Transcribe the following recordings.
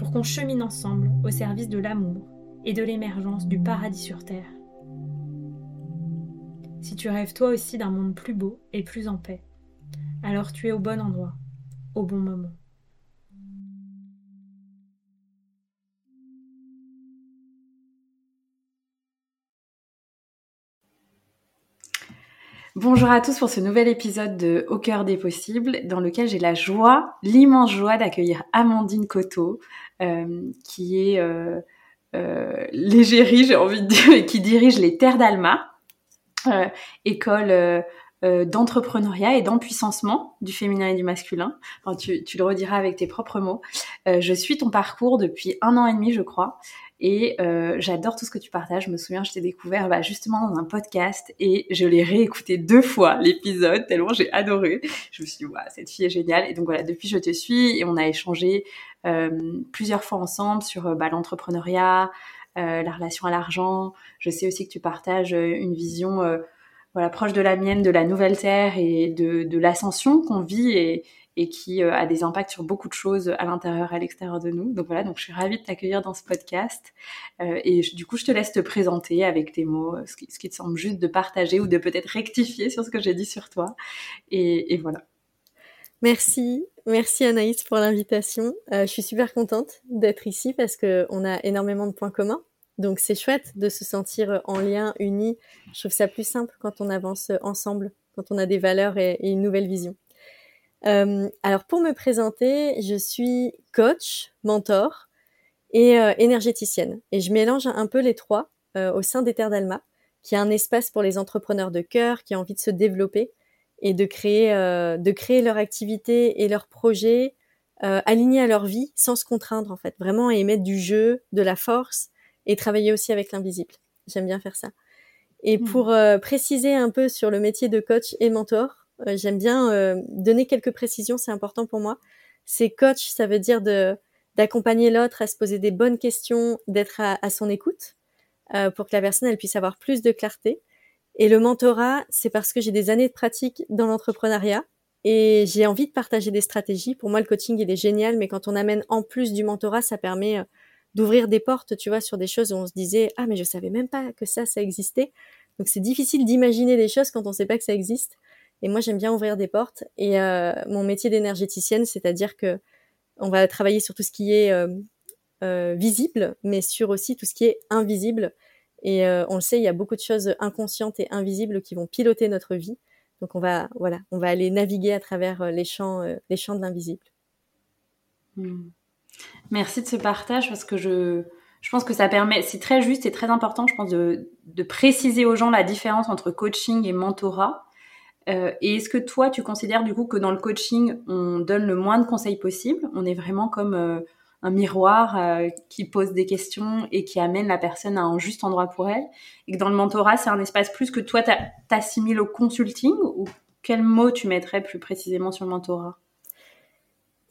pour qu'on chemine ensemble au service de l'amour et de l'émergence du paradis sur Terre. Si tu rêves toi aussi d'un monde plus beau et plus en paix, alors tu es au bon endroit, au bon moment. Bonjour à tous pour ce nouvel épisode de Au cœur des possibles, dans lequel j'ai la joie, l'immense joie d'accueillir Amandine Coteau, qui est euh, euh, l'égérie, j'ai envie de dire, qui dirige les Terres d'Alma, euh, école euh, d'entrepreneuriat et d'empuissancement du féminin et du masculin. Enfin, tu, tu, le rediras avec tes propres mots. je suis ton parcours depuis un an et demi, je crois. Et euh, j'adore tout ce que tu partages. Je me souviens, je t'ai découvert bah, justement dans un podcast et je l'ai réécouté deux fois l'épisode tellement j'ai adoré. Je me suis dit, cette fille est géniale. Et donc voilà, depuis je te suis et on a échangé euh, plusieurs fois ensemble sur euh, bah, l'entrepreneuriat, euh, la relation à l'argent. Je sais aussi que tu partages euh, une vision euh, voilà proche de la mienne de la nouvelle terre et de, de l'ascension qu'on vit et, et qui euh, a des impacts sur beaucoup de choses à l'intérieur et à l'extérieur de nous. Donc voilà, donc je suis ravie de t'accueillir dans ce podcast. Euh, et du coup, je te laisse te présenter avec tes mots, ce qui, ce qui te semble juste de partager ou de peut-être rectifier sur ce que j'ai dit sur toi. Et, et, voilà. Merci, merci Anaïs pour l'invitation. Euh, je suis super contente d'être ici parce qu'on a énormément de points communs. Donc c'est chouette de se sentir en lien, unis. Je trouve ça plus simple quand on avance ensemble, quand on a des valeurs et, une nouvelle vision. Euh, alors pour me présenter, je suis coach, mentor et euh, énergéticienne. Et je mélange un peu les trois euh, au sein des Terres d'Alma, qui est un espace pour les entrepreneurs de cœur qui ont envie de se développer et de créer, euh, de créer leur activité et leurs projets euh, alignés à leur vie sans se contraindre en fait, vraiment et mettre du jeu, de la force et travailler aussi avec l'invisible. J'aime bien faire ça. Et mmh. pour préciser un peu sur le métier de coach et mentor, euh, j'aime bien euh, donner quelques précisions, c'est important pour moi. C'est coach, ça veut dire de d'accompagner l'autre à se poser des bonnes questions, d'être à, à, son écoute euh, pour que la personne elle puisse avoir plus de clarté. Et le mentorat, c'est parce que j'ai des années de pratique dans l'entrepreneuriat et j'ai envie de partager des stratégies. Pour moi, le coaching, il est génial, mais quand on amène en plus du mentorat, ça permet d'ouvrir des portes, tu vois, sur des choses où on se disait ah mais je savais même pas que ça, ça existait. Donc c'est difficile d'imaginer des choses quand on sait pas que ça existe. Et moi, j'aime bien ouvrir des portes. Et euh, mon métier d'énergéticienne, c'est-à-dire que on va travailler sur tout ce qui est euh, euh, visible, mais sur aussi tout ce qui est invisible. Et euh, on le sait, il y a beaucoup de choses inconscientes et invisibles qui vont piloter notre vie. Donc on va, voilà, on va aller naviguer à travers euh, les champs, euh, les champs de l'invisible. Hmm. Merci de ce partage parce que je, je pense que ça permet, c'est très juste et très important, je pense, de, de préciser aux gens la différence entre coaching et mentorat. Euh, et est-ce que toi, tu considères du coup que dans le coaching, on donne le moins de conseils possible On est vraiment comme euh, un miroir euh, qui pose des questions et qui amène la personne à un juste endroit pour elle. Et que dans le mentorat, c'est un espace plus que toi, t'assimiles au consulting Ou quel mot tu mettrais plus précisément sur le mentorat?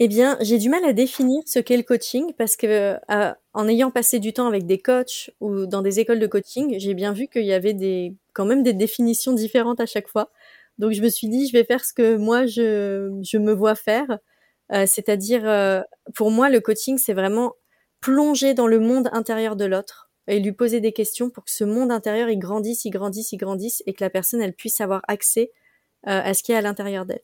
Eh bien, j'ai du mal à définir ce qu'est le coaching parce que euh, en ayant passé du temps avec des coachs ou dans des écoles de coaching, j'ai bien vu qu'il y avait des quand même des définitions différentes à chaque fois. Donc je me suis dit, je vais faire ce que moi je, je me vois faire, euh, c'est-à-dire euh, pour moi le coaching c'est vraiment plonger dans le monde intérieur de l'autre et lui poser des questions pour que ce monde intérieur il grandisse, il grandisse, il grandisse et que la personne elle puisse avoir accès euh, à ce qui est à l'intérieur d'elle.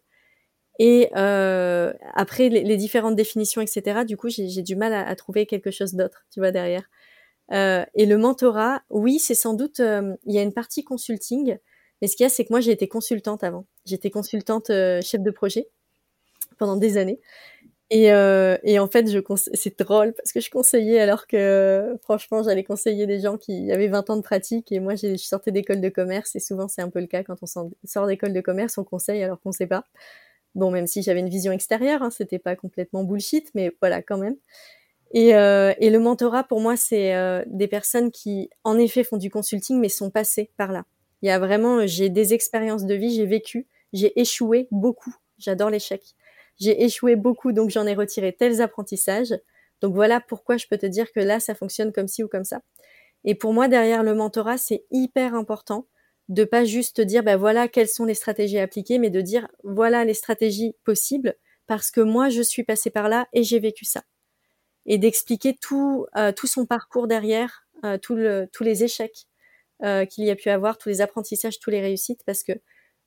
Et euh, après les, différentes définitions, etc. Du coup, j'ai du mal à, trouver quelque chose d'autre, tu vois derrière. Euh, et le mentorat, oui, c'est sans doute, il y a une partie consulting, mais ce qu'il y a, c'est que moi, j'ai été consultante avant. J'étais consultante euh, chef de projet pendant des années. Et, euh, et en fait, je c'est drôle parce que je conseillais alors que franchement, j'allais conseiller des gens qui avaient 20 ans de pratique et moi, je sortais d'école de commerce et souvent c'est un peu le cas quand on sort d'école de commerce, on conseille alors qu'on sait pas. Bon, même si j'avais une vision extérieure, hein, c'était pas complètement bullshit, mais voilà quand même. Et, euh, et le mentorat, pour moi, c'est euh, des personnes qui, en effet, font du consulting, mais sont passées par là. Il y a vraiment, j'ai des expériences de vie, j'ai vécu, j'ai échoué beaucoup. J'adore l'échec. J'ai échoué beaucoup, donc j'en ai retiré tels apprentissages. Donc voilà pourquoi je peux te dire que là, ça fonctionne comme ci ou comme ça. Et pour moi, derrière le mentorat, c'est hyper important de pas juste dire, ben voilà, quelles sont les stratégies appliquées, mais de dire, voilà les stratégies possibles, parce que moi, je suis passé par là et j'ai vécu ça. Et d'expliquer tout, euh, tout son parcours derrière, euh, tout le, tous les échecs euh, qu'il y a pu avoir, tous les apprentissages, tous les réussites, parce que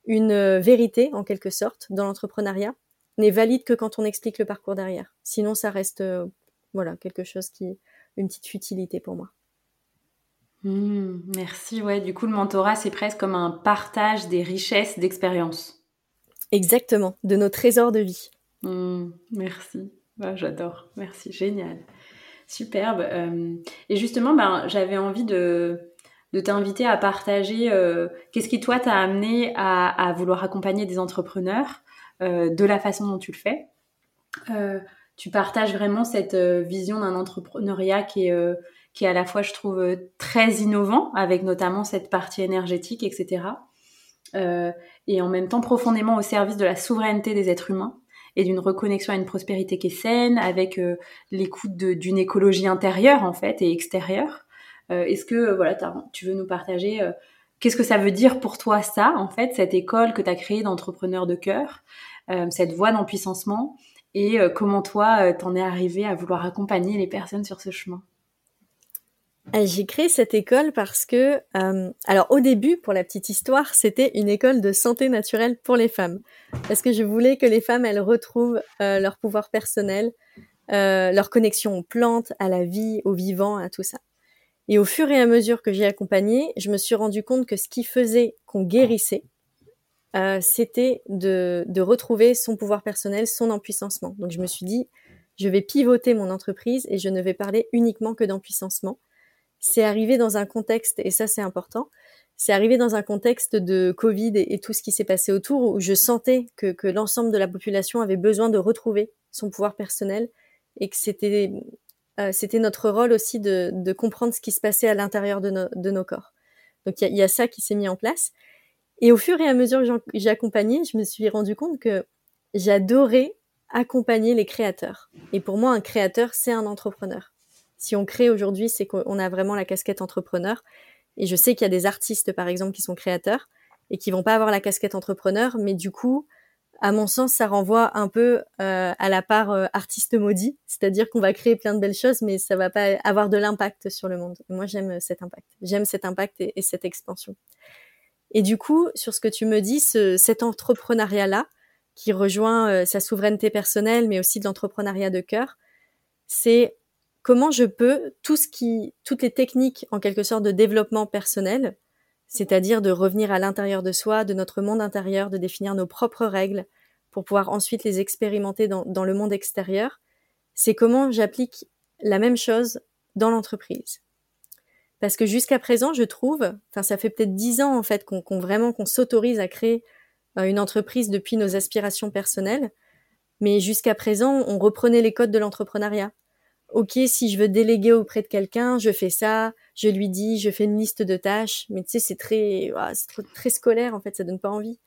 une vérité, en quelque sorte, dans l'entrepreneuriat, n'est valide que quand on explique le parcours derrière. Sinon, ça reste euh, voilà quelque chose qui une petite futilité pour moi. Mmh, merci. Ouais, du coup, le mentorat, c'est presque comme un partage des richesses d'expérience. Exactement, de nos trésors de vie. Mmh, merci. Bah, j'adore. Merci, génial. Superbe. Euh, et justement, ben, j'avais envie de, de t'inviter à partager euh, qu'est-ce qui, toi, t'a amené à, à, vouloir accompagner des entrepreneurs de la façon dont tu le fais. Euh, tu partages vraiment cette euh, vision d'un entrepreneuriat qui est, qui est à la fois, je trouve, très innovant, avec notamment cette partie énergétique, etc. et en même temps profondément au service de la souveraineté des êtres humains et d'une reconnexion à une prospérité qui est saine, avec l'écoute d'une écologie intérieure en fait et extérieure. Est-ce que voilà, tu veux nous partager qu'est-ce que ça veut dire pour toi ça en fait, cette école que tu as créée d'entrepreneur de cœur euh, cette voie d'empuissancement et euh, comment toi, euh, t'en es arrivé à vouloir accompagner les personnes sur ce chemin? J'ai créé cette école parce que, alors au début, pour la petite histoire, c'était une école de santé naturelle pour les femmes, parce que je voulais que les femmes, elles retrouvent leur pouvoir personnel, leur connexion aux plantes, à la vie, au vivant, à tout ça. Et au fur et à mesure que j'ai accompagné, je me suis rendu compte que ce qui faisait qu'on guérissait, euh, c'était de, de, retrouver son pouvoir personnel, son empuissancement. Donc je me suis dit, je vais pivoter mon entreprise et je ne vais parler uniquement que d'empuissancement. C'est arrivé dans un contexte, et ça c'est important, c'est arrivé dans un contexte de Covid et, tout ce qui s'est passé autour où je sentais que, que l'ensemble de la population avait besoin de retrouver son pouvoir personnel et que c'était euh, c'était notre rôle aussi de, de, comprendre ce qui se passait à l'intérieur de, de, nos corps. Donc il y, y a, ça qui s'est mis en place. Et au fur et à mesure que j'ai accompagné, je me suis rendu compte que j'adorais accompagner les créateurs. Et pour moi, un créateur, c'est un entrepreneur. Si on crée aujourd'hui, c'est qu'on a vraiment la casquette entrepreneur. Et je sais qu'il y a des artistes, par exemple, qui sont créateurs et qui vont pas avoir la casquette entrepreneur, mais du coup, à mon sens, ça renvoie un peu euh, à la part euh, artiste maudit, c'est-à-dire qu'on va créer plein de belles choses, mais ça va pas avoir de l'impact sur le monde. moi, j'aime cet impact. J'aime cet impact et cette expansion. Et du coup, sur ce que tu me dis, ce, cet entrepreneuriat-là, qui rejoint euh, sa souveraineté personnelle, mais aussi de l'entrepreneuriat de cœur, c'est comment je peux tout ce qui, toutes les techniques en quelque sorte de développement personnel, c'est-à-dire de revenir à l'intérieur de soi, de notre monde intérieur, de définir nos propres règles pour pouvoir ensuite les expérimenter dans le monde extérieur, c'est comment j'applique la même chose dans l'entreprise. Parce que jusqu'à présent, je trouve, enfin ça fait peut-être dix ans en fait qu'on vraiment qu'on s'autorise à créer euh, une entreprise depuis nos aspirations personnelles, mais jusqu'à présent, on reprenait les codes de l'entrepreneuriat. Ok, si je veux déléguer auprès de quelqu'un, je fais ça, je lui dis, je fais une liste de tâches, mais tu sais, c'est très, c'est très scolaire en fait, ça donne pas envie.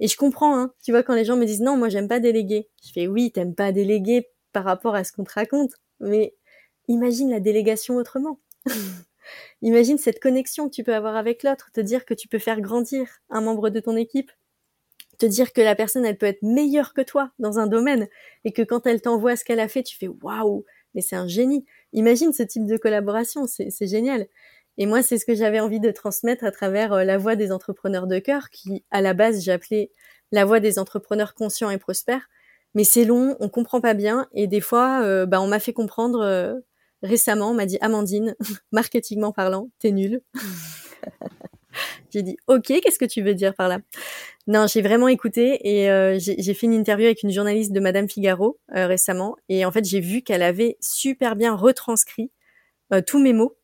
Et je comprends, hein, tu vois, quand les gens me disent non, moi j'aime pas déléguer. Je fais oui, t'aimes pas déléguer par rapport à ce qu'on te raconte, mais imagine la délégation autrement. Imagine cette connexion que tu peux avoir avec l'autre, te dire que tu peux faire grandir un membre de ton équipe, te dire que la personne, elle peut être meilleure que toi dans un domaine et que quand elle t'envoie ce qu'elle a fait, tu fais waouh, mais c'est un génie. Imagine ce type de collaboration, c'est génial. Et moi, c'est ce que j'avais envie de transmettre à travers euh, la voix des entrepreneurs de cœur qui, à la base, j'appelais la voix des entrepreneurs conscients et prospères. Mais c'est long, on comprend pas bien, et des fois, euh, bah, on m'a fait comprendre euh, récemment, on m'a dit Amandine, marketingment parlant, t'es nulle. j'ai dit ok, qu'est-ce que tu veux dire par là? Non, j'ai vraiment écouté et euh, j'ai fait une interview avec une journaliste de Madame Figaro récemment, et en fait j'ai vu qu'elle avait super bien retranscrit tous mes mots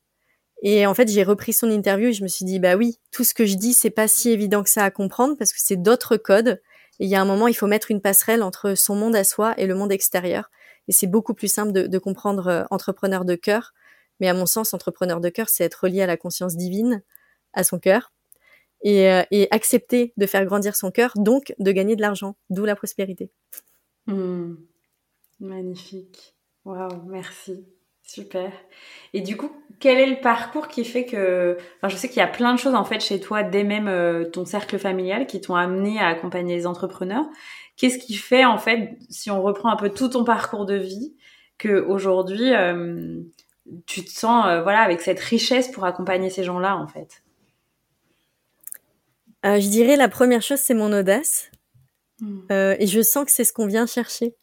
et en fait, j'ai repris son interview et je me suis dit, bah oui, tout ce que je dis, c'est pas si évident que ça à comprendre parce que c'est d'autres codes. Et il y a un moment, il faut mettre une passerelle entre son monde à soi et le monde extérieur. Et c'est beaucoup plus simple de, comprendre euh, entrepreneur de cœur. Mais à mon sens, entrepreneur de cœur, c'est être relié à la conscience divine, à son cœur, et, euh, accepter de faire grandir son cœur, donc de gagner de l'argent, d'où la prospérité. Mmh. Magnifique. Waouh, merci. Super. Et du coup, quel est le parcours qui fait que, enfin, je sais qu'il y a plein de choses en fait chez toi, dès même euh, ton cercle familial, qui t'ont amené à accompagner les entrepreneurs. Qu'est-ce qui fait en fait, si on reprend un peu tout ton parcours de vie, que aujourd'hui euh, tu te sens, euh, voilà, avec cette richesse pour accompagner ces gens-là en fait? Je dirais la première chose, c'est mon audace, mmh. et je sens que c'est ce qu'on vient chercher.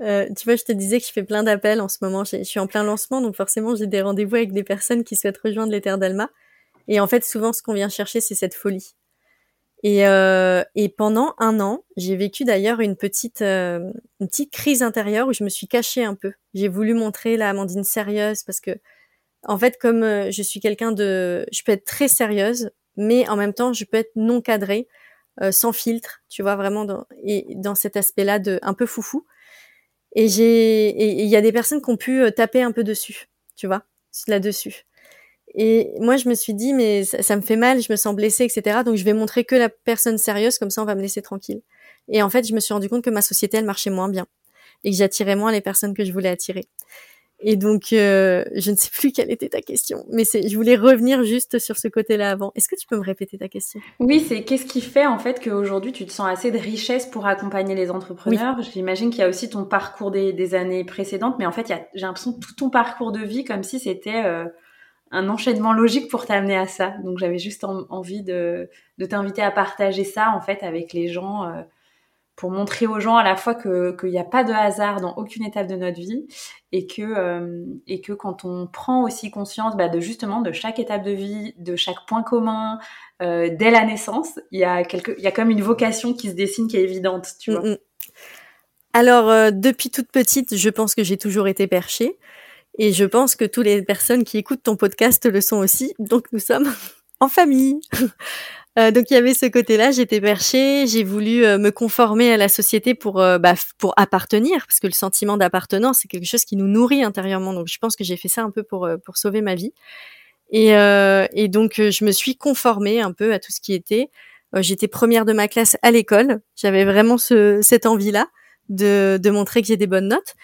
Euh, tu vois, je te disais que je fais plein d'appels en ce moment. Je suis en plein lancement, donc forcément, j'ai des rendez-vous avec des personnes qui souhaitent rejoindre les terres d'Alma. Et en fait, souvent, ce qu'on vient chercher, c'est cette folie. Et, euh, et pendant un an, j'ai vécu d'ailleurs une petite, euh, une petite crise intérieure où je me suis cachée un peu. J'ai voulu montrer la Amandine sérieuse parce que, en fait, comme euh, je suis quelqu'un de, je peux être très sérieuse, mais en même temps, je peux être non cadrée, euh, sans filtre, tu vois, vraiment dans, et dans cet aspect-là de un peu foufou. Et j'ai, il y a des personnes qui ont pu euh, taper un peu dessus, tu vois, là-dessus. Et moi, je me suis dit, mais ça, me fait mal, je me sens blessée, etc. Donc, je vais montrer que la personne sérieuse, comme ça, on va me laisser tranquille. Et en fait, je me suis rendu compte que ma société, elle marchait moins bien et que j'attirais moins les personnes que je voulais attirer. Et donc, euh, je ne sais plus quelle était ta question, mais c'est, je voulais revenir juste sur ce côté-là avant. Est-ce que tu peux me répéter ta question? Oui, c'est qu'est-ce qui fait en fait qu'aujourd'hui tu te sens assez de richesse pour accompagner les entrepreneurs? J'imagine qu'il y a aussi ton parcours des, des années précédentes, mais en fait, j'ai l'impression que tout ton parcours de vie comme si c'était euh, un enchaînement logique pour t'amener à ça. Donc, j'avais juste envie de, de t'inviter à partager ça en fait avec les gens. Euh, pour montrer aux gens à la fois que qu'il n'y a pas de hasard dans aucune étape de notre vie et que euh, et que quand on prend aussi conscience bah, de justement de chaque étape de vie, de chaque point commun euh, dès la naissance, il y a quelque il y a comme une vocation qui se dessine qui est évidente, tu vois. Mm, mm. Alors euh, depuis toute petite, je pense que j'ai toujours été perchée et je pense que toutes les personnes qui écoutent ton podcast le sont aussi. Donc nous sommes en famille. Euh, donc il y avait ce côté-là, j'étais perchée, j'ai voulu euh, me conformer à la société pour euh, bah, pour appartenir, parce que le sentiment d'appartenance c'est quelque chose qui nous nourrit intérieurement. Donc je pense que j'ai fait ça un peu pour pour sauver ma vie. Et, et donc je me suis conformée un peu à tout ce qui était. J'étais première de ma classe à l'école. J'avais vraiment ce, cette envie-là de, de montrer que j'ai des bonnes notes.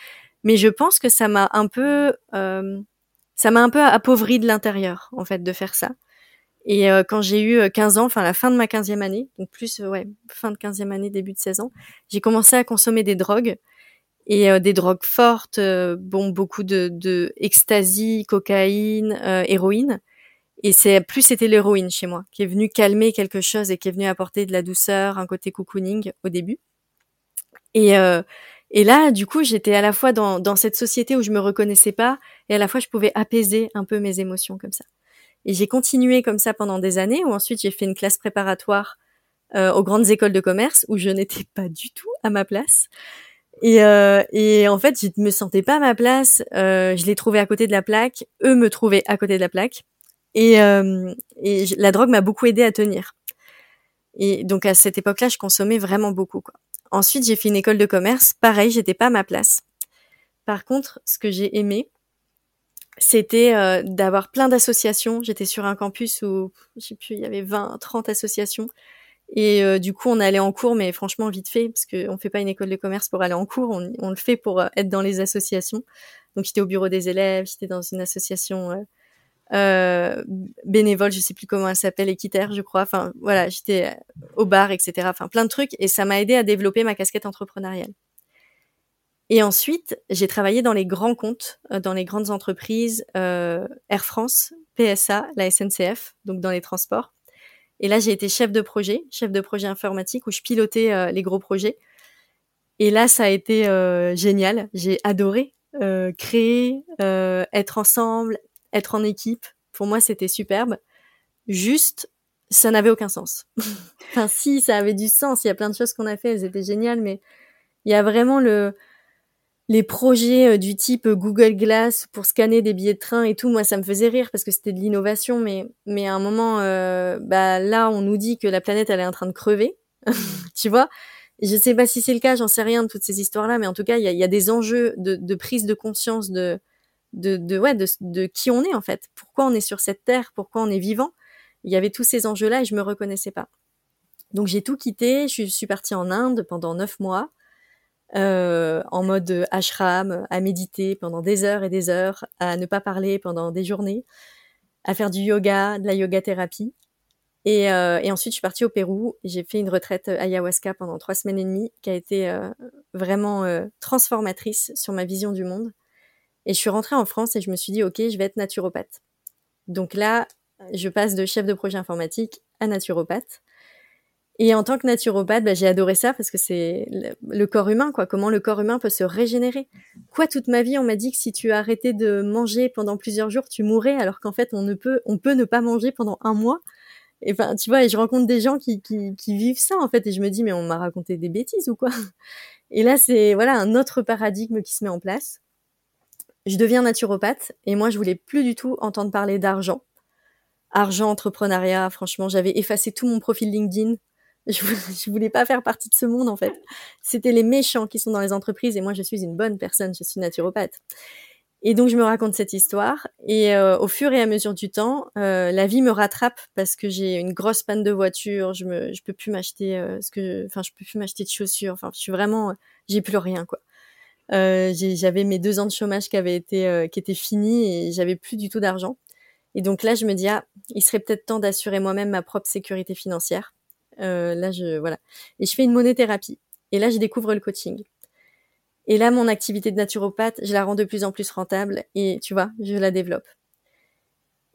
Mais je pense que ça m'a un peu ça m'a un peu appauvri de l'intérieur en fait de faire ça. Et euh, quand j'ai eu 15 euh, ans, enfin la fin de ma 15e année, donc plus euh, ouais, fin de 15e année, début de 16 ans, j'ai commencé à consommer des drogues et des drogues fortes, bon beaucoup de, de ecstasy, cocaïne, héroïne. Et c'est plus c'était l'héroïne chez moi qui est venue calmer quelque chose et qui est venue apporter de la douceur, un côté cocooning au début. Et et là, du coup, j'étais à la fois dans, dans cette société où je me reconnaissais pas et à la fois je pouvais apaiser un peu mes émotions comme ça. Et j'ai continué comme ça pendant des années, où ensuite j'ai fait une classe préparatoire euh, aux grandes écoles de commerce, où je n'étais pas du tout à ma place. Et, euh, et en fait, je me sentais pas à ma place. Euh, je les trouvais à côté de la plaque. Eux me trouvaient à côté de la plaque. Et, euh, et la drogue m'a beaucoup aidé à tenir. Et donc à cette époque-là, je consommais vraiment beaucoup. Quoi. Ensuite, j'ai fait une école de commerce. Pareil, j'étais pas à ma place. Par contre, ce que j'ai aimé, c'était euh, d'avoir plein d'associations. J'étais sur un campus où, je sais plus, il y avait 20, 30 associations. Et euh, du coup, on allait en cours, mais franchement, vite fait, parce qu'on fait pas une école de commerce pour aller en cours, on, le fait pour euh, être dans les associations. Donc, j'étais au bureau des élèves, j'étais dans une association bénévole, je sais plus comment elle s'appelle, équitaire, je crois. Enfin, voilà, j'étais au bar, etc. Enfin, plein de trucs. Et ça m'a aidé à développer ma casquette entrepreneuriale. Et ensuite, j'ai travaillé dans les grands comptes, euh, dans les grandes entreprises, euh, Air France, PSA, la SNCF, donc dans les transports. Et là, j'ai été chef de projet, chef de projet informatique où je pilotais les gros projets. Et là, ça a été génial. J'ai adoré créer, être ensemble, être en équipe. Pour moi, c'était superbe. Juste, ça n'avait aucun sens. enfin, si, ça avait du sens. Il y a plein de choses qu'on a fait, elles étaient géniales, mais il y a vraiment le, les projets euh, du type Google Glass pour scanner des billets de train et tout. Moi, ça me faisait rire parce que c'était de l'innovation, mais, mais à un moment, euh, bah, là, on nous dit que la planète, elle est en train de crever. tu vois? Je sais pas si c'est le cas, j'en sais rien de toutes ces histoires-là, mais en tout cas, il y a, y a, des enjeux de, de prise de conscience de, de, de, ouais, de, qui on est en fait. Pourquoi on est sur cette terre? Pourquoi on est vivant? Il y avait tous ces enjeux-là et je me reconnaissais pas. Donc j'ai tout quitté, je suis partie en Inde pendant neuf mois, euh, en mode ashram, à méditer pendant des heures et des heures, à ne pas parler pendant des journées, à faire du yoga, de la yoga thérapie. Et, euh, et ensuite, je suis partie au Pérou. J'ai fait une retraite ayahuasca pendant trois semaines et demie, qui a été euh, vraiment euh, transformatrice sur ma vision du monde. Et je suis rentrée en France et je me suis dit, ok, je vais être naturopathe. Donc là, je passe de chef de projet informatique à naturopathe. Et en tant que naturopathe, bah, j'ai adoré ça parce que c'est le, corps humain, quoi. Comment le corps humain peut se régénérer. Quoi, toute ma vie, on m'a dit que si tu arrêtais de manger pendant plusieurs jours, tu mourrais, alors qu'en fait, on ne peut, on peut ne pas manger pendant un mois. Et enfin, tu vois, et je rencontre des gens qui, qui, qui vivent ça, en fait, et je me dis, mais on m'a raconté des bêtises ou quoi? Et là, c'est, voilà, un autre paradigme qui se met en place. Je deviens naturopathe, et moi, je voulais plus du tout entendre parler d'argent argent, entrepreneuriat. Franchement, j'avais effacé tout mon profil LinkedIn. Je voulais, voulais pas faire partie de ce monde en fait. C'était les méchants qui sont dans les entreprises et moi je suis une bonne personne, je suis naturopathe. Et donc je me raconte cette histoire et euh, au fur et à mesure du temps, euh, la vie me rattrape parce que j'ai une grosse panne de voiture, je peux plus m'acheter euh, ce que enfin je peux plus m'acheter de chaussures, enfin je suis vraiment j'ai plus rien quoi. j'avais mes deux ans de chômage qui avaient été qui étaient finis et j'avais plus du tout d'argent. Et donc là, je me dis, ah, il serait peut-être temps d'assurer moi-même ma propre sécurité financière. Euh, là, je voilà. Et je fais une monéthérapie. Et là, je découvre le coaching. Et là, mon activité de naturopathe, je la rends de plus en plus rentable. Et tu vois, je la développe.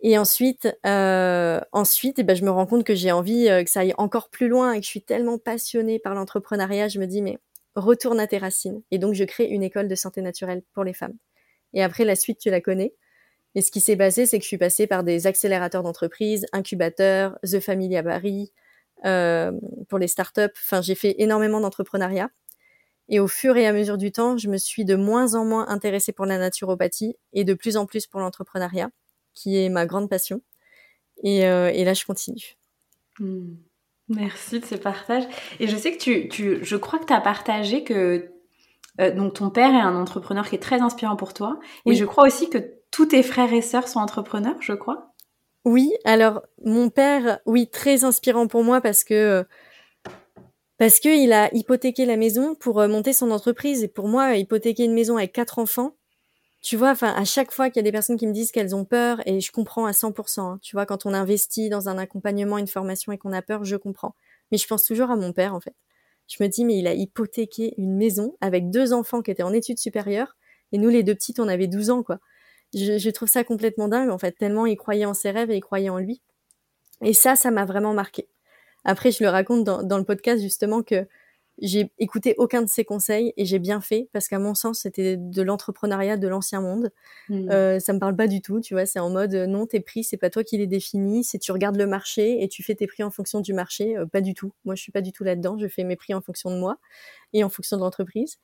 Et ensuite, euh, ensuite, eh ben, je me rends compte que j'ai envie euh, que ça aille encore plus loin et que je suis tellement passionnée par l'entrepreneuriat. Je me dis, mais retourne à tes racines. Et donc, je crée une école de santé naturelle pour les femmes. Et après, la suite, tu la connais. Et ce qui s'est passé, c'est que je suis passée par des accélérateurs d'entreprise, incubateurs, The Family à Paris, pour les startups. Enfin, j'ai fait énormément d'entrepreneuriat. Et au fur et à mesure du temps, je me suis de moins en moins intéressée pour la naturopathie et de plus en plus pour l'entrepreneuriat, qui est ma grande passion. Et, euh, et là, je continue. Hmm. Merci de ce partage. Et je sais que tu, tu je crois que tu as partagé que euh, donc ton père est un entrepreneur qui est très inspirant pour toi. Et je crois aussi que tous tes frères et sœurs sont entrepreneurs, je crois. Oui, alors mon père, oui, très inspirant pour moi parce que parce que il a hypothéqué la maison pour euh, monter son entreprise et pour moi hypothéquer une maison avec quatre enfants, tu vois, enfin à chaque fois qu'il y a des personnes qui me disent qu'elles ont peur et je comprends à 100%, hein, tu vois, quand on investit dans un accompagnement, une formation et qu'on a peur, je comprends. Mais je pense toujours à mon père en fait. Je me dis mais il a hypothéqué une maison avec deux enfants qui étaient en études supérieures et nous les deux petites on avait 12 ans quoi je, je, trouve ça complètement dingue, en fait, tellement il croyait en ses rêves et il croyait en lui. Et ça, ça m'a vraiment marqué. Après, je le raconte dans, dans le podcast justement que j'ai écouté aucun de ses conseils et j'ai bien fait parce qu'à mon sens c'était de l'entrepreneuriat de l'ancien monde. Mmh. Euh, ça me parle pas du tout, tu vois. C'est en mode non, tes prix c'est pas toi qui les définis, c'est tu regardes le marché et tu fais tes prix en fonction du marché. Euh, pas du tout. Moi je suis pas du tout là-dedans. Je fais mes prix en fonction de moi et en fonction de l'entreprise.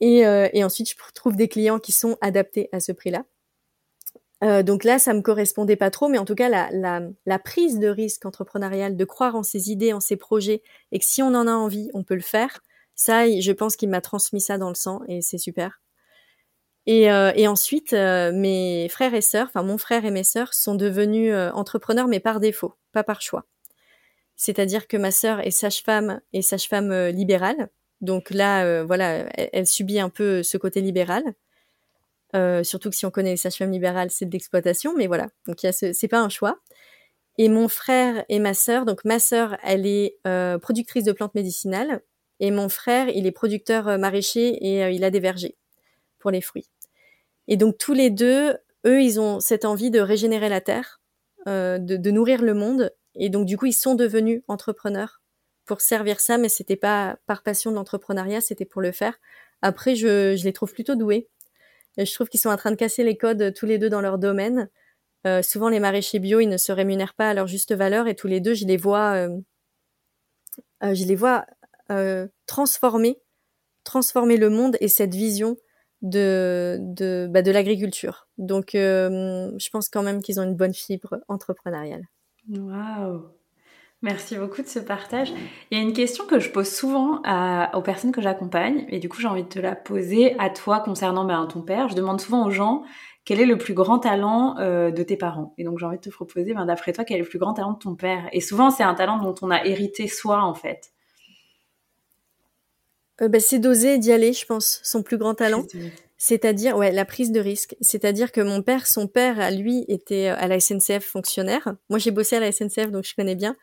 Et, euh, et, ensuite, je trouve des clients qui sont adaptés à ce prix-là. Euh, donc là, ça me correspondait pas trop, mais en tout cas, la, la, prise de risque entrepreneurial, de croire en ses idées, en ses projets, et que si on en a envie, on peut le faire. Ça, je pense qu'il m'a transmis ça dans le sang, et c'est super. Et, euh, et ensuite, mes frères et sœurs, enfin mon frère et mes sœurs, sont devenus entrepreneurs, mais par défaut, pas par choix. C'est-à-dire que ma sœur est sage-femme et sage-femme libérale, donc là, euh, voilà, elle, subit un peu ce côté libéral. Euh, surtout que si on connaît les sages-femmes libérales, c'est de l'exploitation, mais voilà. Donc c'est pas un choix. Et mon frère et ma sœur, donc ma sœur, elle est euh, productrice de plantes médicinales, et mon frère, il est producteur maraîcher et il a des vergers pour les fruits. Et donc tous les deux, eux, ils ont cette envie de régénérer la terre, de, nourrir le monde et donc du coup, ils sont devenus entrepreneurs pour servir ça, mais c'était pas par passion de l'entrepreneuriat, c'était pour le faire. Après, je, je les trouve plutôt doués. Je trouve qu'ils sont en train de casser les codes tous les deux dans leur domaine. Euh, souvent, les maraîchers bio, ils ne se rémunèrent pas à leur juste valeur, et tous les deux, je les vois, euh, euh, je les vois euh, transformer, transformer le monde et cette vision de de, bah, de l'agriculture. Donc, euh, je pense quand même qu'ils ont une bonne fibre entrepreneuriale. Waouh Merci beaucoup de ce partage. Il y a une question que je pose souvent à, aux personnes que j'accompagne, et du coup j'ai envie de te la poser à toi concernant ben, ton père. Je demande souvent aux gens quel est le plus grand talent euh, de tes parents? Et donc j'ai envie de te proposer, ben, d'après toi, quel est le plus grand talent de ton père? Et souvent c'est un talent dont on a hérité soi en fait. Euh, bah, c'est d'oser d'y aller, je pense, son plus grand talent. C'est-à-dire, ouais, la prise de risque. C'est-à-dire que mon père, son père, à lui, était euh, à la SNCF fonctionnaire. Moi, j'ai bossé à la SNCF, donc je connais bien.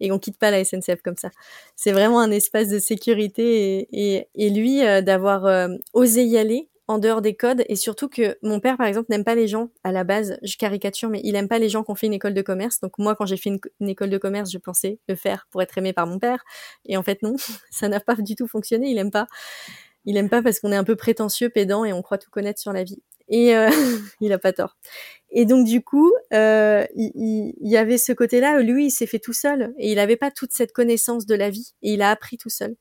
Et on quitte pas la SNCF comme ça. C'est vraiment un espace de sécurité. Et, et, et lui, euh, d'avoir euh, osé y aller en dehors des codes. Et surtout que mon père, par exemple, n'aime pas les gens, à la base, je caricature, mais il aime pas les gens qui ont fait une école de commerce. Donc moi, quand j'ai fait une, une école de commerce, je pensais le faire pour être aimé par mon père. Et en fait, non, ça n'a pas du tout fonctionné. Il aime pas. Il aime pas parce qu'on est un peu prétentieux, pédant et on croit tout connaître sur la vie. Et euh, il a pas tort. Et donc du coup, euh, il, il, il, y avait ce côté-là. Lui, il s'est fait tout seul et il n'avait pas toute cette connaissance de la vie et il a appris tout seul.